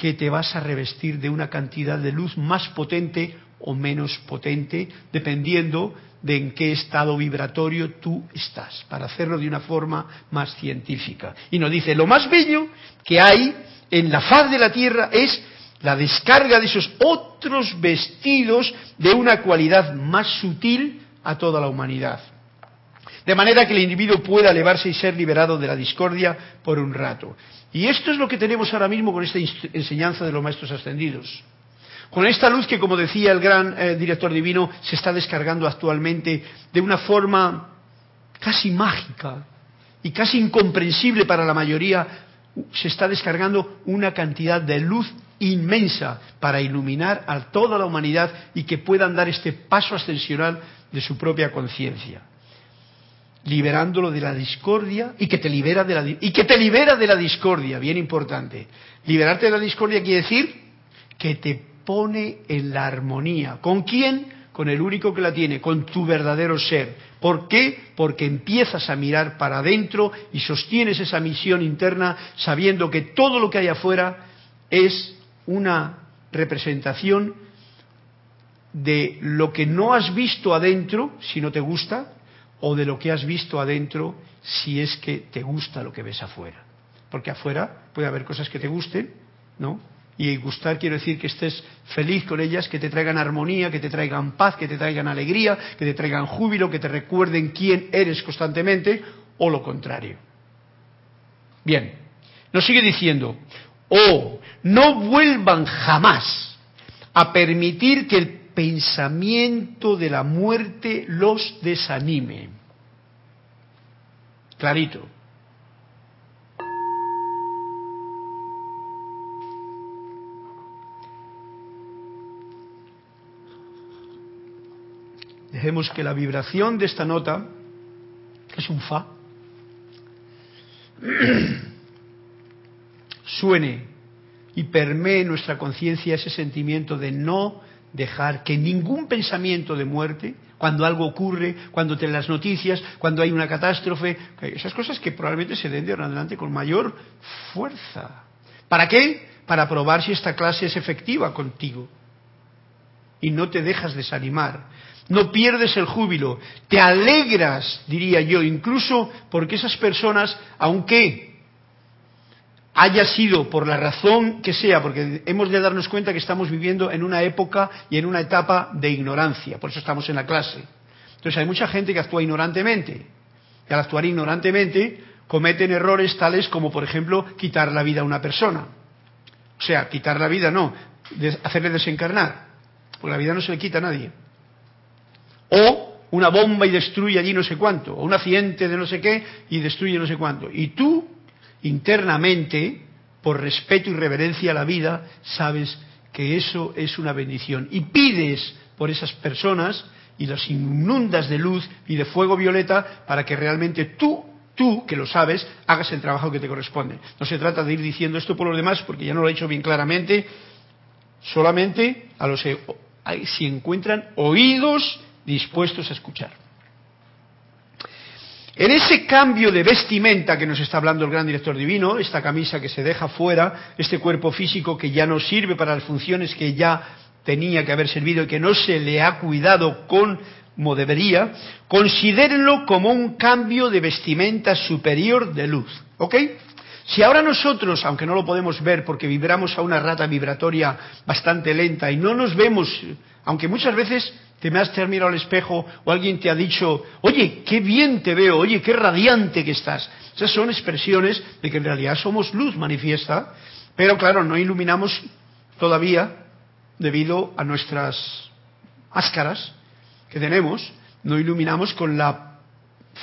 que te vas a revestir de una cantidad de luz más potente o menos potente, dependiendo de en qué estado vibratorio tú estás, para hacerlo de una forma más científica. Y nos dice, lo más bello que hay en la faz de la Tierra es la descarga de esos otros vestidos de una cualidad más sutil a toda la humanidad. De manera que el individuo pueda elevarse y ser liberado de la discordia por un rato. Y esto es lo que tenemos ahora mismo con esta enseñanza de los maestros ascendidos. Con esta luz que, como decía el gran eh, director divino, se está descargando actualmente de una forma casi mágica y casi incomprensible para la mayoría, se está descargando una cantidad de luz inmensa para iluminar a toda la humanidad y que puedan dar este paso ascensional de su propia conciencia liberándolo de la discordia y que te libera de la y que te libera de la discordia, bien importante. Liberarte de la discordia quiere decir que te pone en la armonía. ¿Con quién? Con el único que la tiene, con tu verdadero ser. ¿Por qué? Porque empiezas a mirar para adentro y sostienes esa misión interna sabiendo que todo lo que hay afuera es una representación de lo que no has visto adentro, si no te gusta, o de lo que has visto adentro, si es que te gusta lo que ves afuera. porque afuera puede haber cosas que te gusten, ¿no? Y gustar quiero decir que estés feliz con ellas, que te traigan armonía, que te traigan paz, que te traigan alegría, que te traigan júbilo, que te recuerden quién eres constantemente, o lo contrario. Bien, nos sigue diciendo, o no vuelvan jamás a permitir que el pensamiento de la muerte los desanime. Clarito. Dejemos que la vibración de esta nota, que es un fa, suene y permee nuestra conciencia ese sentimiento de no dejar que ningún pensamiento de muerte, cuando algo ocurre, cuando te las noticias, cuando hay una catástrofe, esas cosas que probablemente se den de ahora adelante con mayor fuerza. ¿Para qué? Para probar si esta clase es efectiva contigo. Y no te dejas desanimar. No pierdes el júbilo. Te alegras, diría yo, incluso porque esas personas, aunque haya sido por la razón que sea, porque hemos de darnos cuenta que estamos viviendo en una época y en una etapa de ignorancia, por eso estamos en la clase. Entonces hay mucha gente que actúa ignorantemente, y al actuar ignorantemente cometen errores tales como, por ejemplo, quitar la vida a una persona. O sea, quitar la vida no, hacerle desencarnar, porque la vida no se le quita a nadie. O una bomba y destruye allí no sé cuánto, o un accidente de no sé qué y destruye no sé cuánto. Y tú internamente, por respeto y reverencia a la vida, sabes que eso es una bendición. Y pides por esas personas y las inundas de luz y de fuego violeta para que realmente tú, tú, que lo sabes, hagas el trabajo que te corresponde. No se trata de ir diciendo esto por los demás, porque ya no lo he hecho bien claramente, solamente a los que si encuentran oídos dispuestos a escuchar. En ese cambio de vestimenta que nos está hablando el gran director divino, esta camisa que se deja fuera, este cuerpo físico que ya no sirve para las funciones que ya tenía que haber servido y que no se le ha cuidado como debería, considérenlo como un cambio de vestimenta superior de luz. ¿Ok? Si ahora nosotros, aunque no lo podemos ver porque vibramos a una rata vibratoria bastante lenta y no nos vemos, aunque muchas veces te me has mirado al espejo o alguien te ha dicho, oye, qué bien te veo, oye, qué radiante que estás. Esas son expresiones de que en realidad somos luz manifiesta, pero claro, no iluminamos todavía debido a nuestras máscaras que tenemos, no iluminamos con la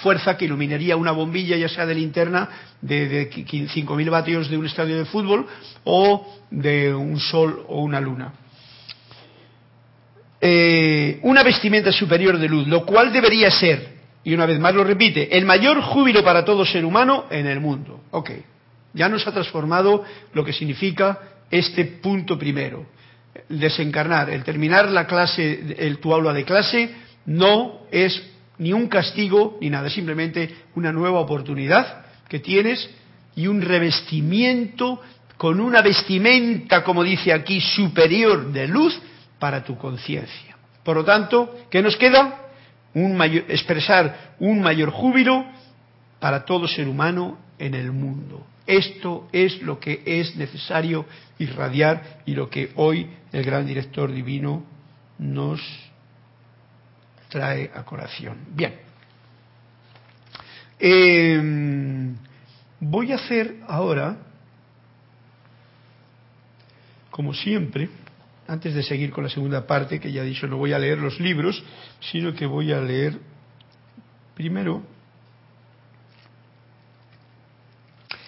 fuerza que iluminaría una bombilla, ya sea de linterna de, de 5.000 vatios de un estadio de fútbol o de un sol o una luna. Eh, una vestimenta superior de luz, lo cual debería ser, y una vez más lo repite, el mayor júbilo para todo ser humano en el mundo. Ok, ya nos ha transformado lo que significa este punto primero. El desencarnar, el terminar la clase, el tu aula de clase, no es ni un castigo ni nada, simplemente una nueva oportunidad que tienes y un revestimiento con una vestimenta, como dice aquí, superior de luz para tu conciencia. Por lo tanto, ¿qué nos queda? Expresar un mayor júbilo para todo ser humano en el mundo. Esto es lo que es necesario irradiar y lo que hoy el gran director divino nos trae a colación. Bien. Em, voy a hacer ahora, como siempre, antes de seguir con la segunda parte, que ya he dicho, no voy a leer los libros, sino que voy a leer primero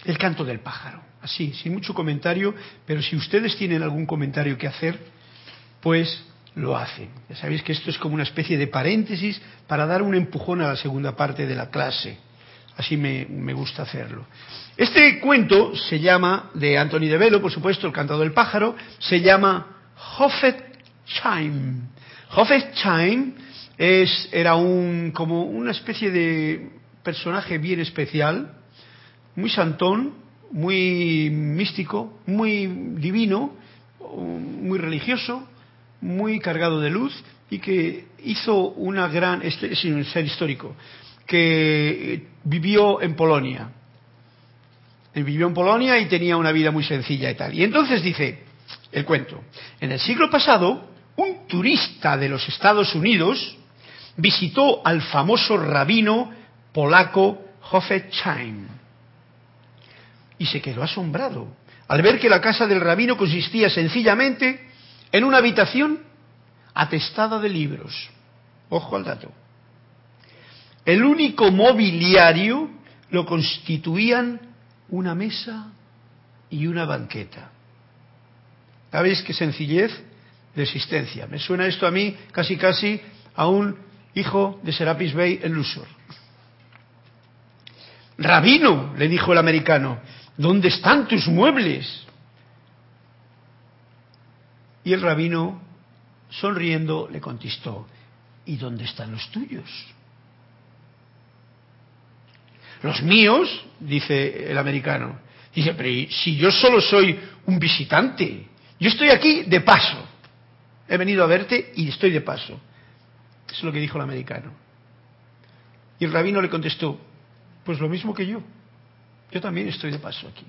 el canto del pájaro. Así, sin mucho comentario, pero si ustedes tienen algún comentario que hacer, pues lo hacen. Ya sabéis que esto es como una especie de paréntesis para dar un empujón a la segunda parte de la clase. Así me, me gusta hacerlo. Este cuento se llama, de Anthony de Velo, por supuesto, el cantado del pájaro, se llama Hoffetsheim. Hoffetsheim es, era un, como una especie de personaje bien especial, muy santón, muy místico, muy divino, muy religioso, muy cargado de luz y que hizo una gran, este es un ser histórico, que vivió en Polonia. Vivió en Polonia y tenía una vida muy sencilla y tal. Y entonces dice el cuento, en el siglo pasado, un turista de los Estados Unidos visitó al famoso rabino polaco Hofetzheim y se quedó asombrado al ver que la casa del rabino consistía sencillamente en una habitación atestada de libros. Ojo al dato. El único mobiliario lo constituían una mesa y una banqueta. ¿Sabéis qué sencillez de existencia? Me suena esto a mí casi casi a un hijo de Serapis Bey en Lusor. Rabino, le dijo el americano, ¿dónde están tus muebles? Y el rabino, sonriendo, le contestó, ¿y dónde están los tuyos? Los míos, dice el americano. Dice, pero si yo solo soy un visitante, yo estoy aquí de paso. He venido a verte y estoy de paso. Es lo que dijo el americano. Y el rabino le contestó, pues lo mismo que yo. Yo también estoy de paso aquí.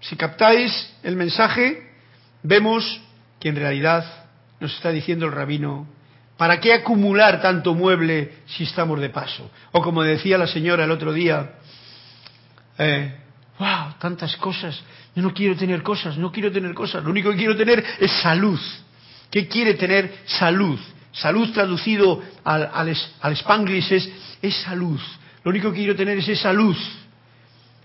Si captáis el mensaje, vemos que en realidad nos está diciendo el rabino ¿Para qué acumular tanto mueble si estamos de paso? O como decía la señora el otro día, eh, wow, tantas cosas, yo no quiero tener cosas, no quiero tener cosas, lo único que quiero tener es salud. ¿Qué quiere tener salud? Salud traducido al, al, al spanglish es, es salud. Lo único que quiero tener es esa luz.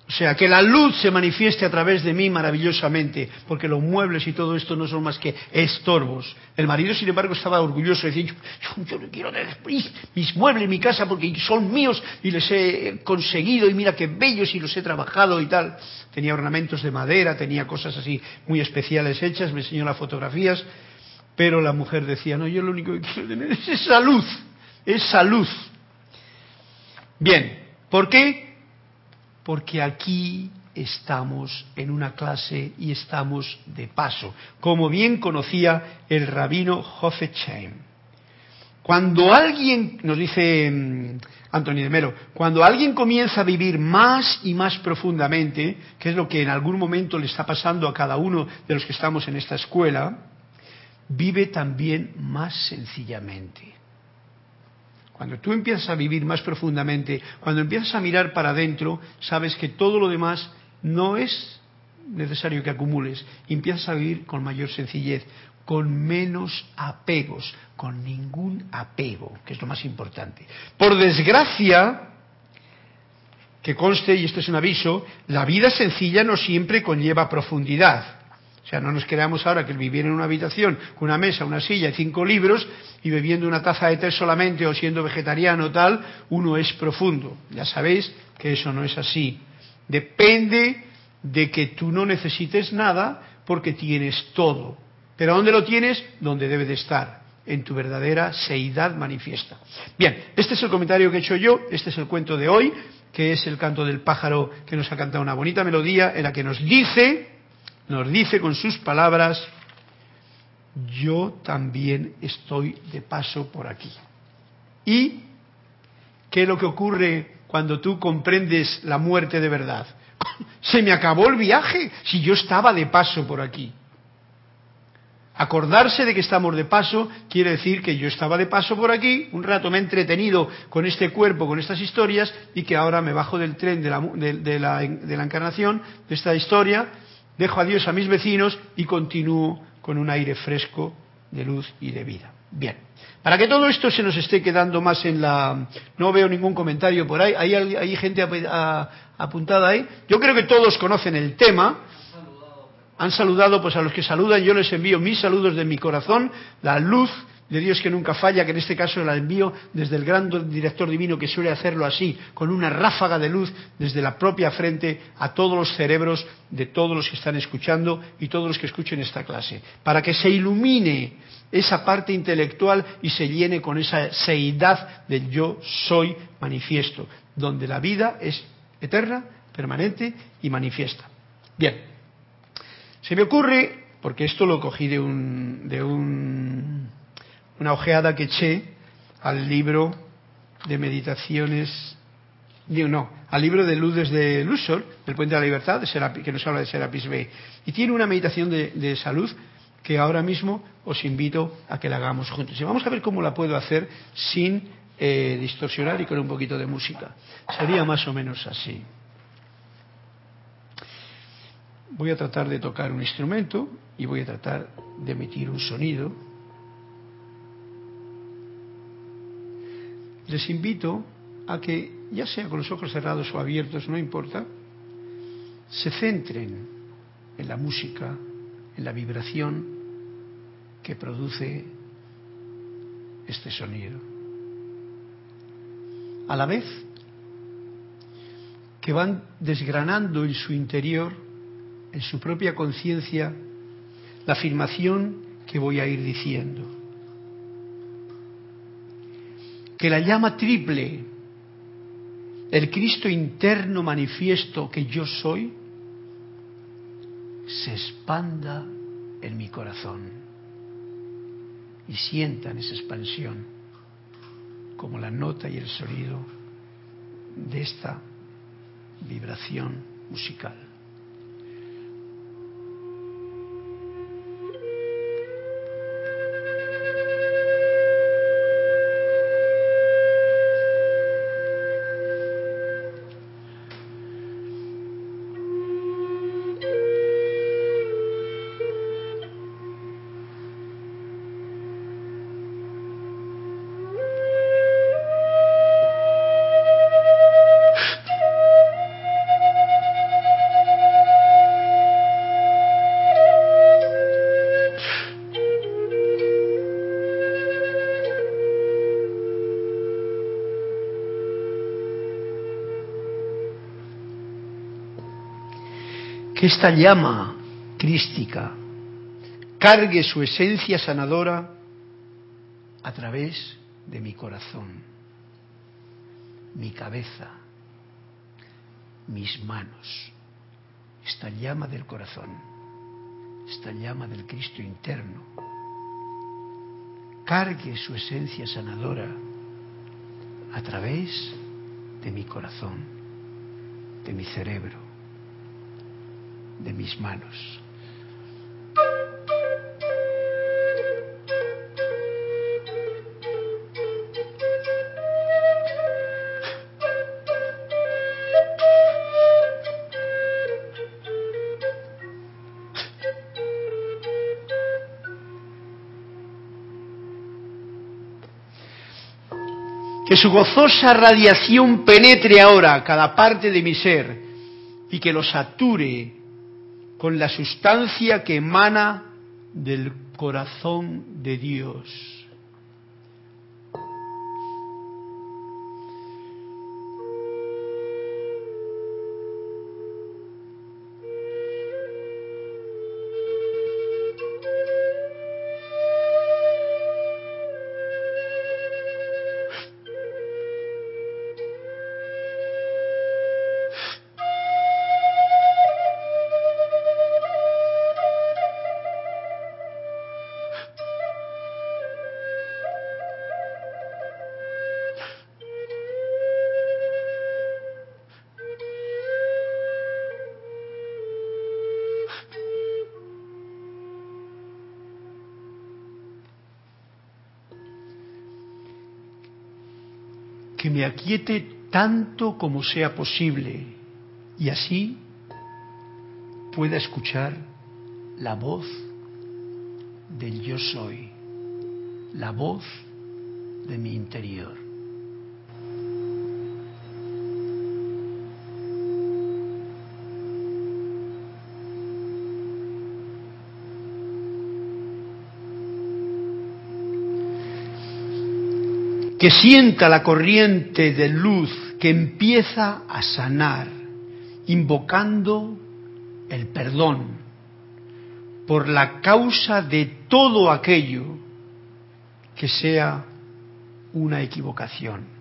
O sea, que la luz se manifieste a través de mí maravillosamente, porque los muebles y todo esto no son más que estorbos. El marido, sin embargo, estaba orgulloso, decía, yo, no quiero tener mis muebles, mi casa, porque son míos y les he conseguido y mira qué bellos y los he trabajado y tal. Tenía ornamentos de madera, tenía cosas así muy especiales hechas, me enseñó las fotografías, pero la mujer decía, no, yo lo único que quiero tener es esa luz, esa luz. Bien, ¿por qué? Porque aquí estamos en una clase y estamos de paso, como bien conocía el rabino Hofetzheim. Cuando alguien, nos dice mm, Antonio de Melo, cuando alguien comienza a vivir más y más profundamente, que es lo que en algún momento le está pasando a cada uno de los que estamos en esta escuela, vive también más sencillamente. Cuando tú empiezas a vivir más profundamente, cuando empiezas a mirar para adentro, sabes que todo lo demás no es necesario que acumules. Empiezas a vivir con mayor sencillez, con menos apegos, con ningún apego, que es lo más importante. Por desgracia, que conste, y esto es un aviso, la vida sencilla no siempre conlleva profundidad. O sea, no nos quedamos ahora que vivir en una habitación con una mesa, una silla y cinco libros y bebiendo una taza de té solamente o siendo vegetariano tal, uno es profundo. Ya sabéis que eso no es así. Depende de que tú no necesites nada porque tienes todo. Pero ¿dónde lo tienes? Donde debe de estar, en tu verdadera seidad manifiesta. Bien, este es el comentario que he hecho yo, este es el cuento de hoy, que es el canto del pájaro que nos ha cantado una bonita melodía en la que nos dice nos dice con sus palabras, yo también estoy de paso por aquí. ¿Y qué es lo que ocurre cuando tú comprendes la muerte de verdad? Se me acabó el viaje si yo estaba de paso por aquí. Acordarse de que estamos de paso quiere decir que yo estaba de paso por aquí, un rato me he entretenido con este cuerpo, con estas historias, y que ahora me bajo del tren de la, de la, de la encarnación, de esta historia, dejo a Dios a mis vecinos y continúo con un aire fresco de luz y de vida. Bien, para que todo esto se nos esté quedando más en la... No veo ningún comentario por ahí, hay gente apuntada ahí. Yo creo que todos conocen el tema. Han saludado, pues a los que saludan yo les envío mis saludos de mi corazón, la luz de Dios que nunca falla, que en este caso la envío desde el gran director divino que suele hacerlo así, con una ráfaga de luz desde la propia frente a todos los cerebros de todos los que están escuchando y todos los que escuchen esta clase, para que se ilumine esa parte intelectual y se llene con esa seidad del yo soy manifiesto, donde la vida es eterna, permanente y manifiesta. Bien, se me ocurre, porque esto lo cogí de un, de un una ojeada que eché al libro de meditaciones no, al libro de Luz desde Luxor, del Puente de la Libertad, que nos habla de Serapis B. Y tiene una meditación de, salud que ahora mismo os invito a que la hagamos juntos. Y vamos a ver cómo la puedo hacer sin eh, distorsionar y con un poquito de música. Sería más o menos así. Voy a tratar de tocar un instrumento y voy a tratar de emitir un sonido. Les invito a que, ya sea con los ojos cerrados o abiertos, no importa, se centren en la música, en la vibración que produce este sonido. A la vez que van desgranando en su interior, en su propia conciencia, la afirmación que voy a ir diciendo. Que la llama triple el Cristo interno manifiesto que yo soy se expanda en mi corazón y sientan esa expansión como la nota y el sonido de esta vibración musical. Esta llama crística cargue su esencia sanadora a través de mi corazón, mi cabeza, mis manos, esta llama del corazón, esta llama del Cristo interno, cargue su esencia sanadora a través de mi corazón, de mi cerebro, de mis manos. Que su gozosa radiación penetre ahora cada parte de mi ser y que lo sature con la sustancia que emana del corazón de Dios. Que me aquiete tanto como sea posible y así pueda escuchar la voz del yo soy, la voz de mi interior. Que sienta la corriente de luz que empieza a sanar, invocando el perdón por la causa de todo aquello que sea una equivocación.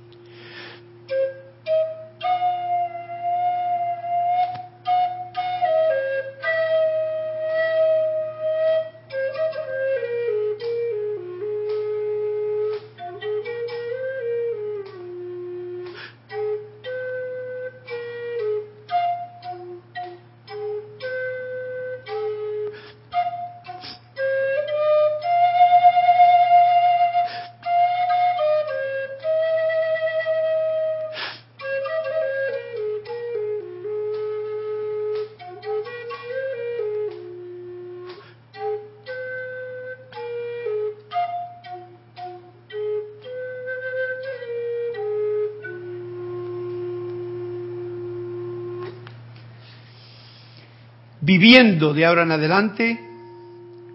Viviendo de ahora en adelante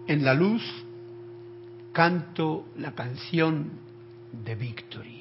en la luz, canto la canción de Victory.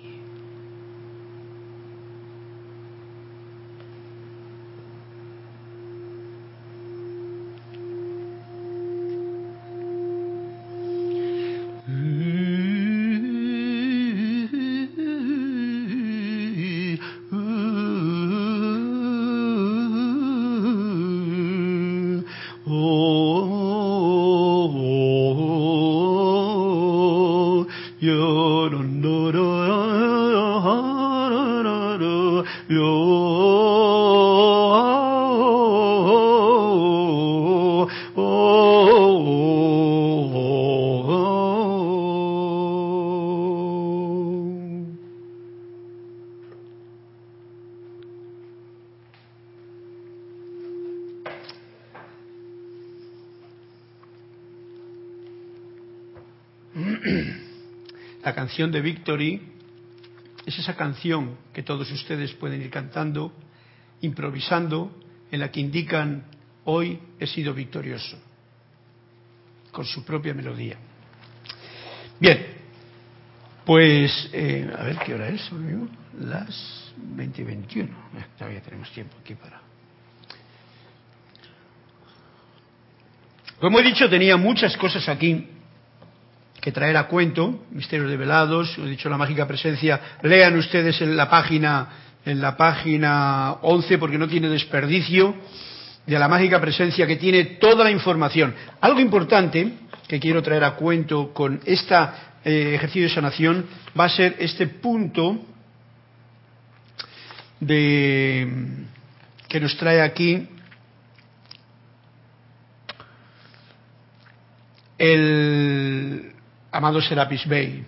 Canción de Victory es esa canción que todos ustedes pueden ir cantando, improvisando, en la que indican hoy he sido victorioso, con su propia melodía. Bien, pues eh, a ver qué hora es, las 20 y 21. Eh, todavía tenemos tiempo aquí para. Como he dicho, tenía muchas cosas aquí traer a cuento, misterios develados, he dicho la mágica presencia, lean ustedes en la página en la página 11 porque no tiene desperdicio de la mágica presencia que tiene toda la información. Algo importante que quiero traer a cuento con este ejercicio de sanación va a ser este punto de que nos trae aquí el amado Serapis Bey.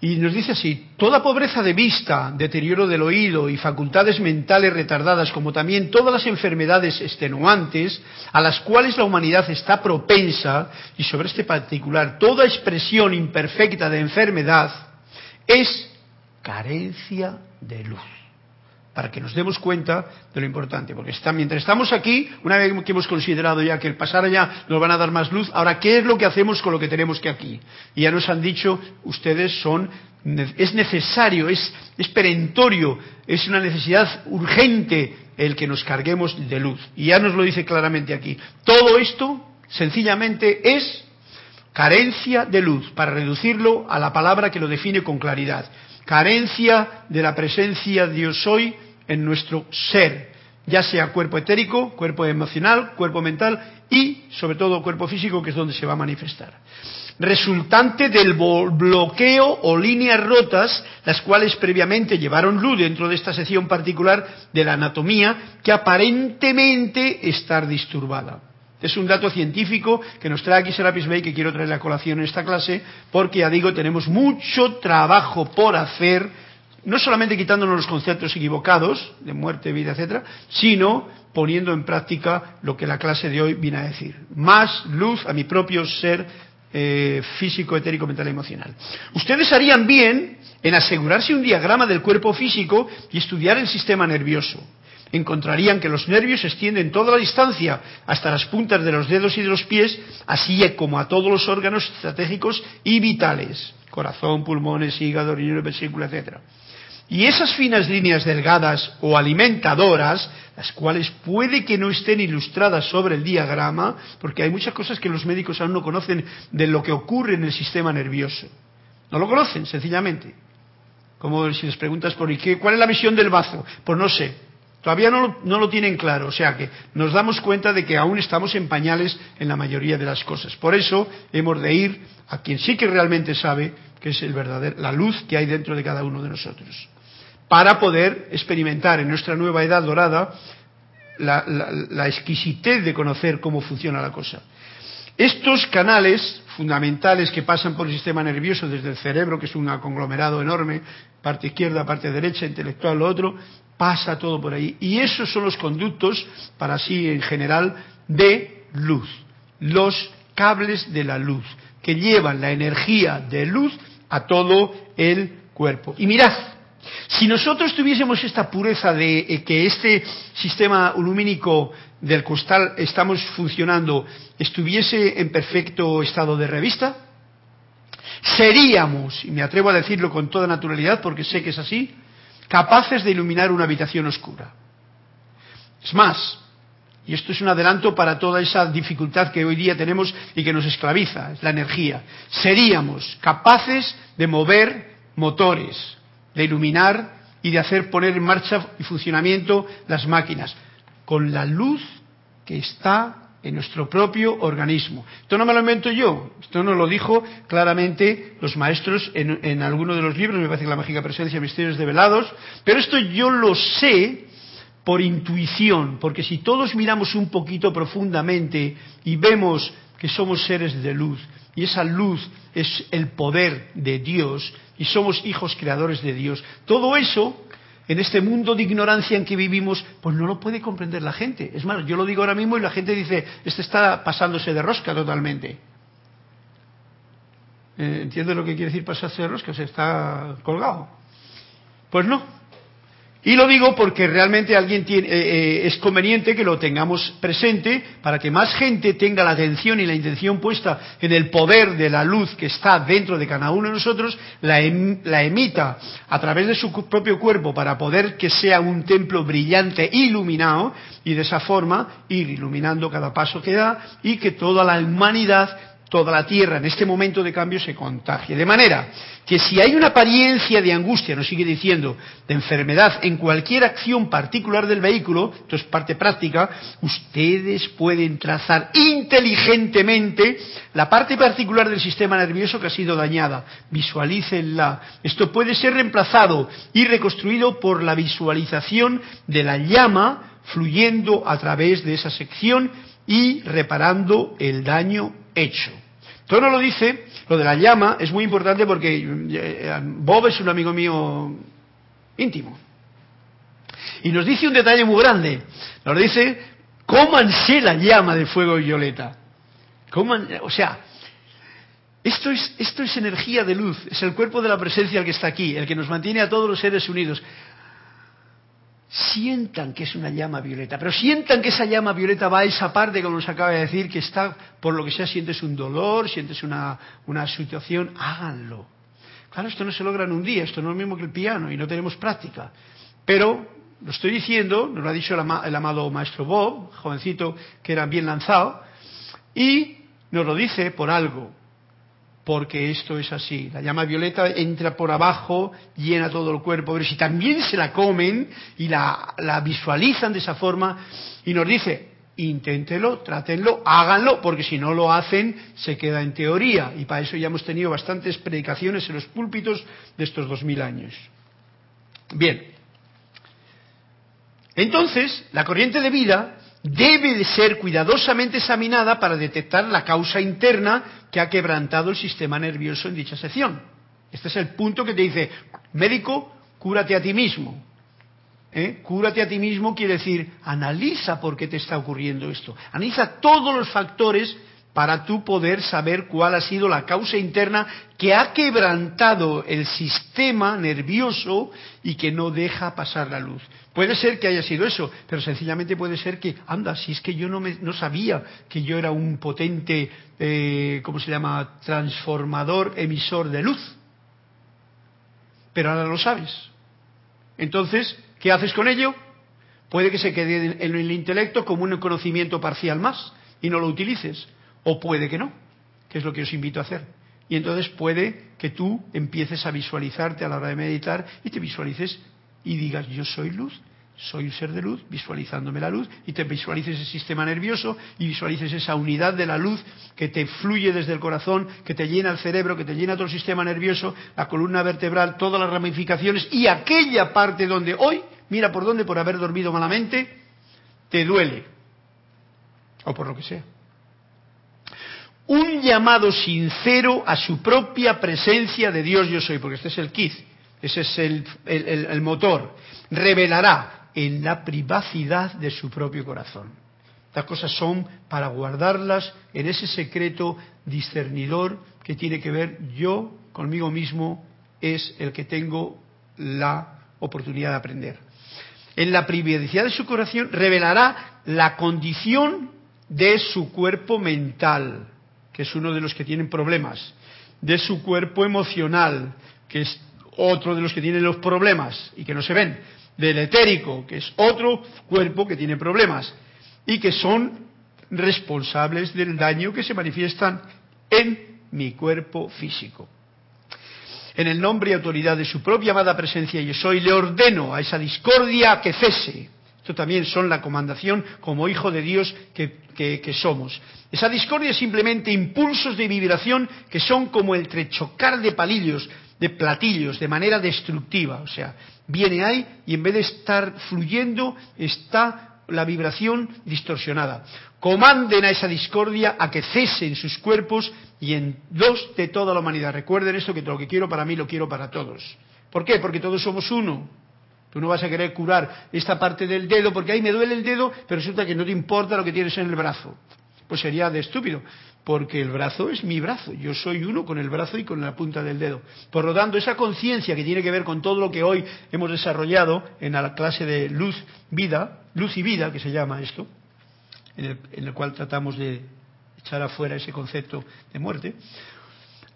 Y nos dice así, toda pobreza de vista, deterioro del oído y facultades mentales retardadas, como también todas las enfermedades extenuantes a las cuales la humanidad está propensa, y sobre este particular, toda expresión imperfecta de enfermedad, es carencia de luz para que nos demos cuenta de lo importante. Porque mientras estamos aquí, una vez que hemos considerado ya que el pasar allá nos van a dar más luz, ahora, ¿qué es lo que hacemos con lo que tenemos que aquí? Y ya nos han dicho, ustedes son, es necesario, es, es perentorio, es una necesidad urgente el que nos carguemos de luz. Y ya nos lo dice claramente aquí. Todo esto, sencillamente, es carencia de luz, para reducirlo a la palabra que lo define con claridad. Carencia de la presencia de Dios soy en nuestro ser, ya sea cuerpo etérico, cuerpo emocional, cuerpo mental y sobre todo cuerpo físico, que es donde se va a manifestar. Resultante del bloqueo o líneas rotas, las cuales previamente llevaron luz dentro de esta sección particular de la anatomía, que aparentemente está disturbada. Es un dato científico que nos trae aquí Serapis Bay que quiero traer a colación en esta clase, porque ya digo, tenemos mucho trabajo por hacer no solamente quitándonos los conceptos equivocados de muerte, vida, etcétera, sino poniendo en práctica lo que la clase de hoy viene a decir. Más luz a mi propio ser eh, físico, etérico, mental y emocional. Ustedes harían bien en asegurarse un diagrama del cuerpo físico y estudiar el sistema nervioso. Encontrarían que los nervios se extienden toda la distancia hasta las puntas de los dedos y de los pies, así como a todos los órganos estratégicos y vitales, corazón, pulmones, hígado, riñón, vesícula, etcétera. Y esas finas líneas delgadas o alimentadoras, las cuales puede que no estén ilustradas sobre el diagrama, porque hay muchas cosas que los médicos aún no conocen de lo que ocurre en el sistema nervioso. No lo conocen, sencillamente. Como si les preguntas por qué, ¿cuál es la visión del bazo? Pues no sé. Todavía no, no lo tienen claro. O sea que nos damos cuenta de que aún estamos en pañales en la mayoría de las cosas. Por eso hemos de ir a quien sí que realmente sabe que es el verdadero, la luz que hay dentro de cada uno de nosotros para poder experimentar en nuestra nueva edad dorada la, exquisitez de conocer cómo funciona la cosa. Estos canales fundamentales que pasan por el sistema nervioso desde el cerebro, que es un conglomerado enorme, parte izquierda, parte derecha, intelectual, lo otro, pasa todo por ahí. Y esos son los conductos, para así en general, de luz. Los cables de la luz, que llevan la energía de luz a todo el cuerpo. Y mirad, Si nosotros tuviésemos esta pureza de eh, que este sistema lumínico del costal estamos funcionando estuviese en perfecto estado de revista, seríamos, y me atrevo a decirlo con toda naturalidad porque sé que es así, capaces de iluminar una habitación oscura. Es más, y esto es un adelanto para toda esa dificultad que hoy día tenemos y que nos esclaviza, es la energía. Seríamos capaces de mover motores, de iluminar y de hacer poner en marcha y funcionamiento las máquinas con la luz que está en nuestro propio organismo. Esto no me lo invento yo, esto nos lo dijo claramente los maestros en, en alguno de los libros, me parece que la mágica presencia, misterios develados, pero esto yo lo sé por intuición, porque si todos miramos un poquito profundamente y vemos que somos seres de luz, y esa luz es el poder de Dios, y somos hijos creadores de Dios, todo eso, en este mundo de ignorancia en que vivimos, pues no lo puede comprender la gente. Es más, yo lo digo ahora mismo y la gente dice, este está pasándose de rosca totalmente. Eh, ¿Entiende lo que quiere decir pasarse de rosca? Se está colgado. Pues no, y lo digo porque realmente alguien tiene, eh, eh, es conveniente que lo tengamos presente para que más gente tenga la atención y la intención puesta en el poder de la luz que está dentro de cada uno de nosotros, la, em, la emita a través de su propio cuerpo para poder que sea un templo brillante, iluminado, y de esa forma ir iluminando cada paso que da y que toda la humanidad toda la tierra en este momento de cambio se contagie. De manera que si hay una apariencia de angustia, nos sigue diciendo, de enfermedad en cualquier acción particular del vehículo, esto es parte práctica, ustedes pueden trazar inteligentemente la parte particular del sistema nervioso que ha sido dañada. Visualícenla. Esto puede ser reemplazado y reconstruido por la visualización de la llama fluyendo a través de esa sección y reparando el daño hecho. Todo no lo dice, lo de la llama es muy importante porque eh, Bob es un amigo mío íntimo. Y nos dice un detalle muy grande. Nos dice, cómanse la llama de fuego violeta. o sea, esto es, esto es energía de luz, es el cuerpo de la presencia el que está aquí, el que nos mantiene a todos los seres unidos sientan que es una llama violeta, pero sientan que esa llama violeta va a esa parte, como nos acaba de decir, que está, por lo que sea, sientes un dolor, sientes una, una situación, háganlo. Claro, esto no se logra en un día, esto no es lo mismo que el piano y no tenemos práctica. Pero, lo estoy diciendo, nos lo ha dicho el, el amado maestro Bob, jovencito que era bien lanzado, y nos lo dice por algo porque esto es así. La llama violeta entra por abajo, llena todo el cuerpo, pero si también se la comen y la, visualizan de esa forma, y nos dice, inténtelo, trátenlo, háganlo, porque si no lo hacen, se queda en teoría. Y para eso ya hemos tenido bastantes predicaciones en los púlpitos de estos dos mil años. Bien. Entonces, la corriente de vida debe de ser cuidadosamente examinada para detectar la causa interna que ha quebrantado el sistema nervioso en dicha sección. Este es el punto que te dice, médico, cúrate a ti mismo. ¿Eh? Cúrate a ti mismo quiere decir, analiza por qué te está ocurriendo esto. Analiza todos los factores para tú poder saber cuál ha sido la causa interna que ha quebrantado el sistema nervioso y que no deja pasar la luz. Puede ser que haya sido eso, pero sencillamente puede ser que, anda, si es que yo no, me, no sabía que yo era un potente, eh, ¿cómo se llama?, transformador, emisor de luz. Pero ahora lo sabes. Entonces, ¿qué haces con ello? Puede que se quede en el intelecto como un conocimiento parcial más y no lo utilices. O puede que no, que es lo que os invito a hacer. Y entonces puede que tú empieces a visualizarte a la hora de meditar y te visualices y digas yo soy luz, soy un ser de luz, visualizándome la luz, y te visualices el sistema nervioso y visualices esa unidad de la luz que te fluye desde el corazón, que te llena el cerebro, que te llena todo el sistema nervioso, la columna vertebral, todas las ramificaciones y aquella parte donde hoy, mira por dónde, por haber dormido malamente, te duele, o por lo que sea. Un llamado sincero a su propia presencia de Dios yo soy, porque este es el kit ese es el, motor, revelará en la privacidad de su propio corazón. Estas cosas son para guardarlas en ese secreto discernidor que tiene que ver yo conmigo mismo, es el que tengo la oportunidad de aprender. En la privacidad de su corazón revelará la condición de su cuerpo mental, que es uno de los que tienen problemas, de su cuerpo emocional, que es otro de los que tienen los problemas y que no se ven, del etérico, que es otro cuerpo que tiene problemas y que son responsables del daño que se manifiestan en mi cuerpo físico. En el nombre y autoridad de su propia amada presencia yo soy, le ordeno a esa discordia que cese. Esto también son la comandación como hijo de Dios que, que somos. Esa discordia es simplemente impulsos de vibración que son como el trechocar de palillos, de platillos, de manera destructiva. O sea, viene ahí y en vez de estar fluyendo, está la vibración distorsionada. Comanden a esa discordia a que cese en sus cuerpos y en dos de toda la humanidad. Recuerden esto que lo que quiero para mí lo quiero para todos. ¿Por qué? Porque todos somos uno. Tú no vas a querer curar esta parte del dedo porque ahí me duele el dedo, pero resulta que no te importa lo que tienes en el brazo. Pues sería de estúpido, porque el brazo es mi brazo. Yo soy uno con el brazo y con la punta del dedo. Por lo tanto, esa conciencia que tiene que ver con todo lo que hoy hemos desarrollado en la clase de luz, vida, luz y vida, que se llama esto, en el, cual tratamos de echar afuera ese concepto de muerte.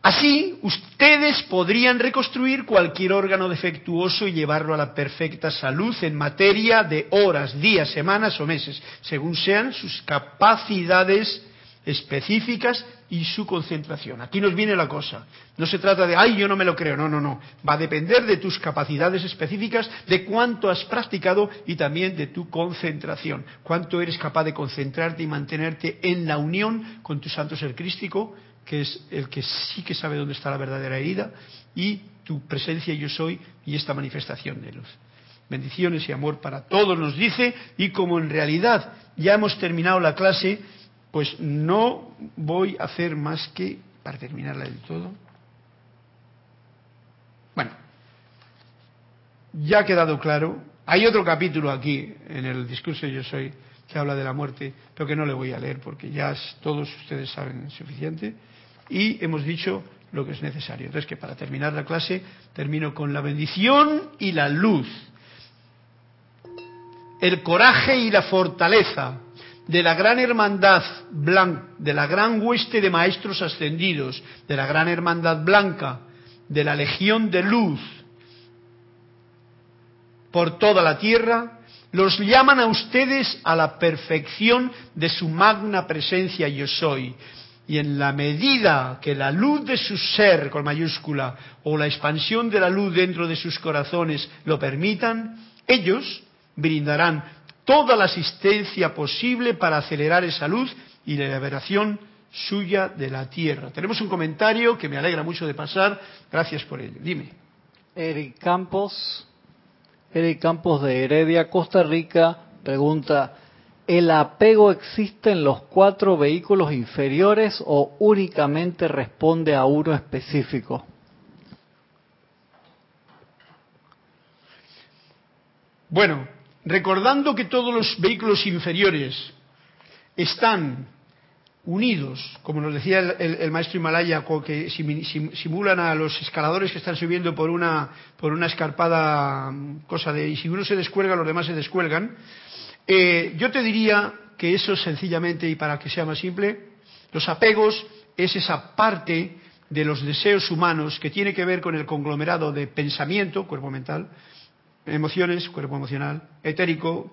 Así, ustedes podrían reconstruir cualquier órgano defectuoso y llevarlo a la perfecta salud en materia de horas, días, semanas o meses, según sean sus capacidades específicas y su concentración. Aquí nos viene la cosa. No se trata de, ay, yo no me lo creo. No, no, no. Va a depender de tus capacidades específicas, de cuánto has practicado y también de tu concentración. Cuánto eres capaz de concentrarte y mantenerte en la unión con tu santo ser crístico, que es el que sí que sabe dónde está la verdadera herida, y tu presencia yo soy y esta manifestación de luz. Bendiciones y amor para todos nos dice, y como en realidad ya hemos terminado la clase, pues no voy a hacer más que, para terminarla del todo, bueno, ya ha quedado claro, hay otro capítulo aquí en el discurso Yo Soy que habla de la muerte, pero que no le voy a leer porque ya todos ustedes saben suficiente y hemos dicho lo que es necesario. Entonces, que para terminar la clase termino con la bendición y la luz, el coraje y la fortaleza de la gran hermandad blanca, de la gran hueste de maestros ascendidos, de la gran hermandad blanca, de la legión de luz por toda la tierra, los llaman a ustedes a la perfección de su magna presencia yo soy. Y en la medida que la luz de su ser, con mayúscula, o la expansión de la luz dentro de sus corazones lo permitan, ellos brindarán toda la asistencia posible para acelerar esa luz y la liberación suya de la tierra. Tenemos un comentario que me alegra mucho de pasar. Gracias por ello. Dime. Eric Campos, Eric Campos de Heredia, Costa Rica, pregunta, ¿el apego existe en los cuatro vehículos inferiores o únicamente responde a uno específico? Bueno, recordando que todos los vehículos inferiores están unidos, como nos decía el, maestro Himalaya, que simulan a los escaladores que están subiendo por una, por una escarpada cosa de, y si uno se descuelga, los demás se descuelgan, eh, yo te diría que eso sencillamente, y para que sea más simple, los apegos es esa parte de los deseos humanos que tiene que ver con el conglomerado de pensamiento, cuerpo mental, emociones, cuerpo emocional, etérico,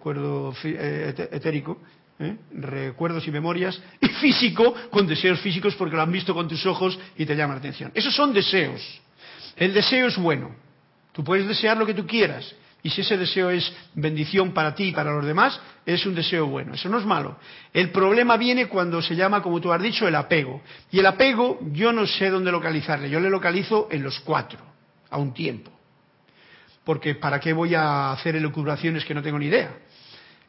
eh, etérico, ¿eh? recuerdos y memorias, y físico, con deseos físicos porque lo han visto con tus ojos y te llama la atención. Esos son deseos. El deseo es bueno. Tú puedes desear lo que tú quieras. Y si ese deseo es bendición para ti y para los demás, es un deseo bueno. Eso no es malo. El problema viene cuando se llama, como tú has dicho, el apego. Y el apego, yo no sé dónde localizarle. Yo le localizo en los cuatro, a un tiempo porque ¿para qué voy a hacer elucubraciones que no tengo ni idea?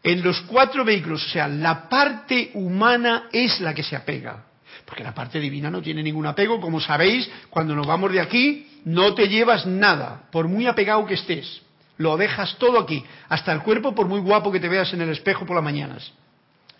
En los cuatro vehículos, o sea, la parte humana es la que se apega, porque la parte divina no tiene ningún apego, como sabéis, cuando nos vamos de aquí, no te llevas nada, por muy apegado que estés, lo dejas todo aquí, hasta el cuerpo, por muy guapo que te veas en el espejo por las mañanas,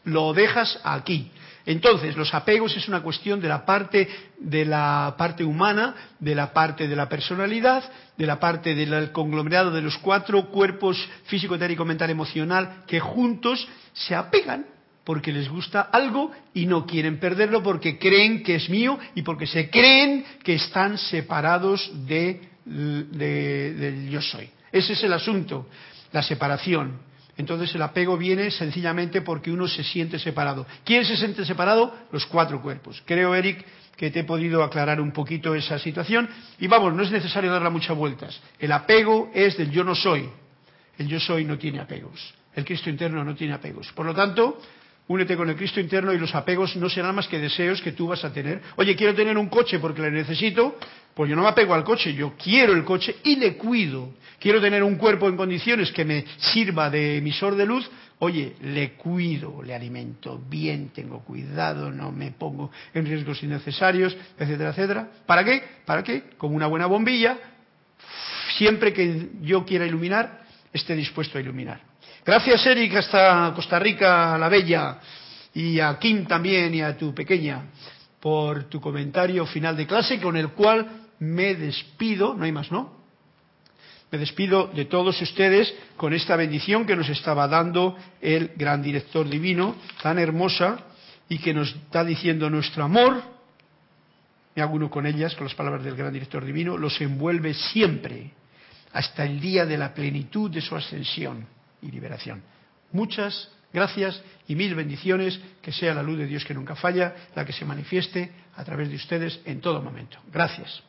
lo dejas aquí. Entonces, los apegos es una cuestión de la parte de la parte humana, de la parte de la personalidad, de la parte del conglomerado de los cuatro cuerpos físico, etérico, mental, emocional, que juntos se apegan porque les gusta algo y no quieren perderlo porque creen que es mío y porque se creen que están separados de, del yo soy. Ese es el asunto, la separación. Entonces el apego viene sencillamente porque uno se siente separado. ¿Quién se siente separado? Los cuatro cuerpos. Creo, Eric, que te he podido aclarar un poquito esa situación. Y vamos, no es necesario darle muchas vueltas. El apego es del yo no soy. El yo soy no tiene apegos. El Cristo interno no tiene apegos. Por lo tanto, únete con el Cristo interno y los apegos no serán más que deseos que tú vas a tener. Oye, quiero tener un coche porque le necesito, pues yo no me apego al coche, yo quiero el coche y le cuido. Quiero tener un cuerpo en condiciones que me sirva de emisor de luz, oye, le cuido, le alimento bien, tengo cuidado, no me pongo en riesgos innecesarios, etcétera, etcétera. ¿Para qué? Para que, como una buena bombilla, siempre que yo quiera iluminar, esté dispuesto a iluminar. Gracias, Eric, hasta Costa Rica, la bella, y a Kim también y a tu pequeña, por tu comentario final de clase, con el cual me despido, no hay más, ¿no? Me despido de todos ustedes con esta bendición que nos estaba dando el gran director divino, tan hermosa, y que nos está diciendo nuestro amor, me hago uno con ellas, con las palabras del gran director divino, los envuelve siempre, hasta el día de la plenitud de su ascensión y liberación. Muchas gracias y mil bendiciones, que sea la luz de Dios que nunca falla, la que se manifieste a través de ustedes en todo momento. Gracias.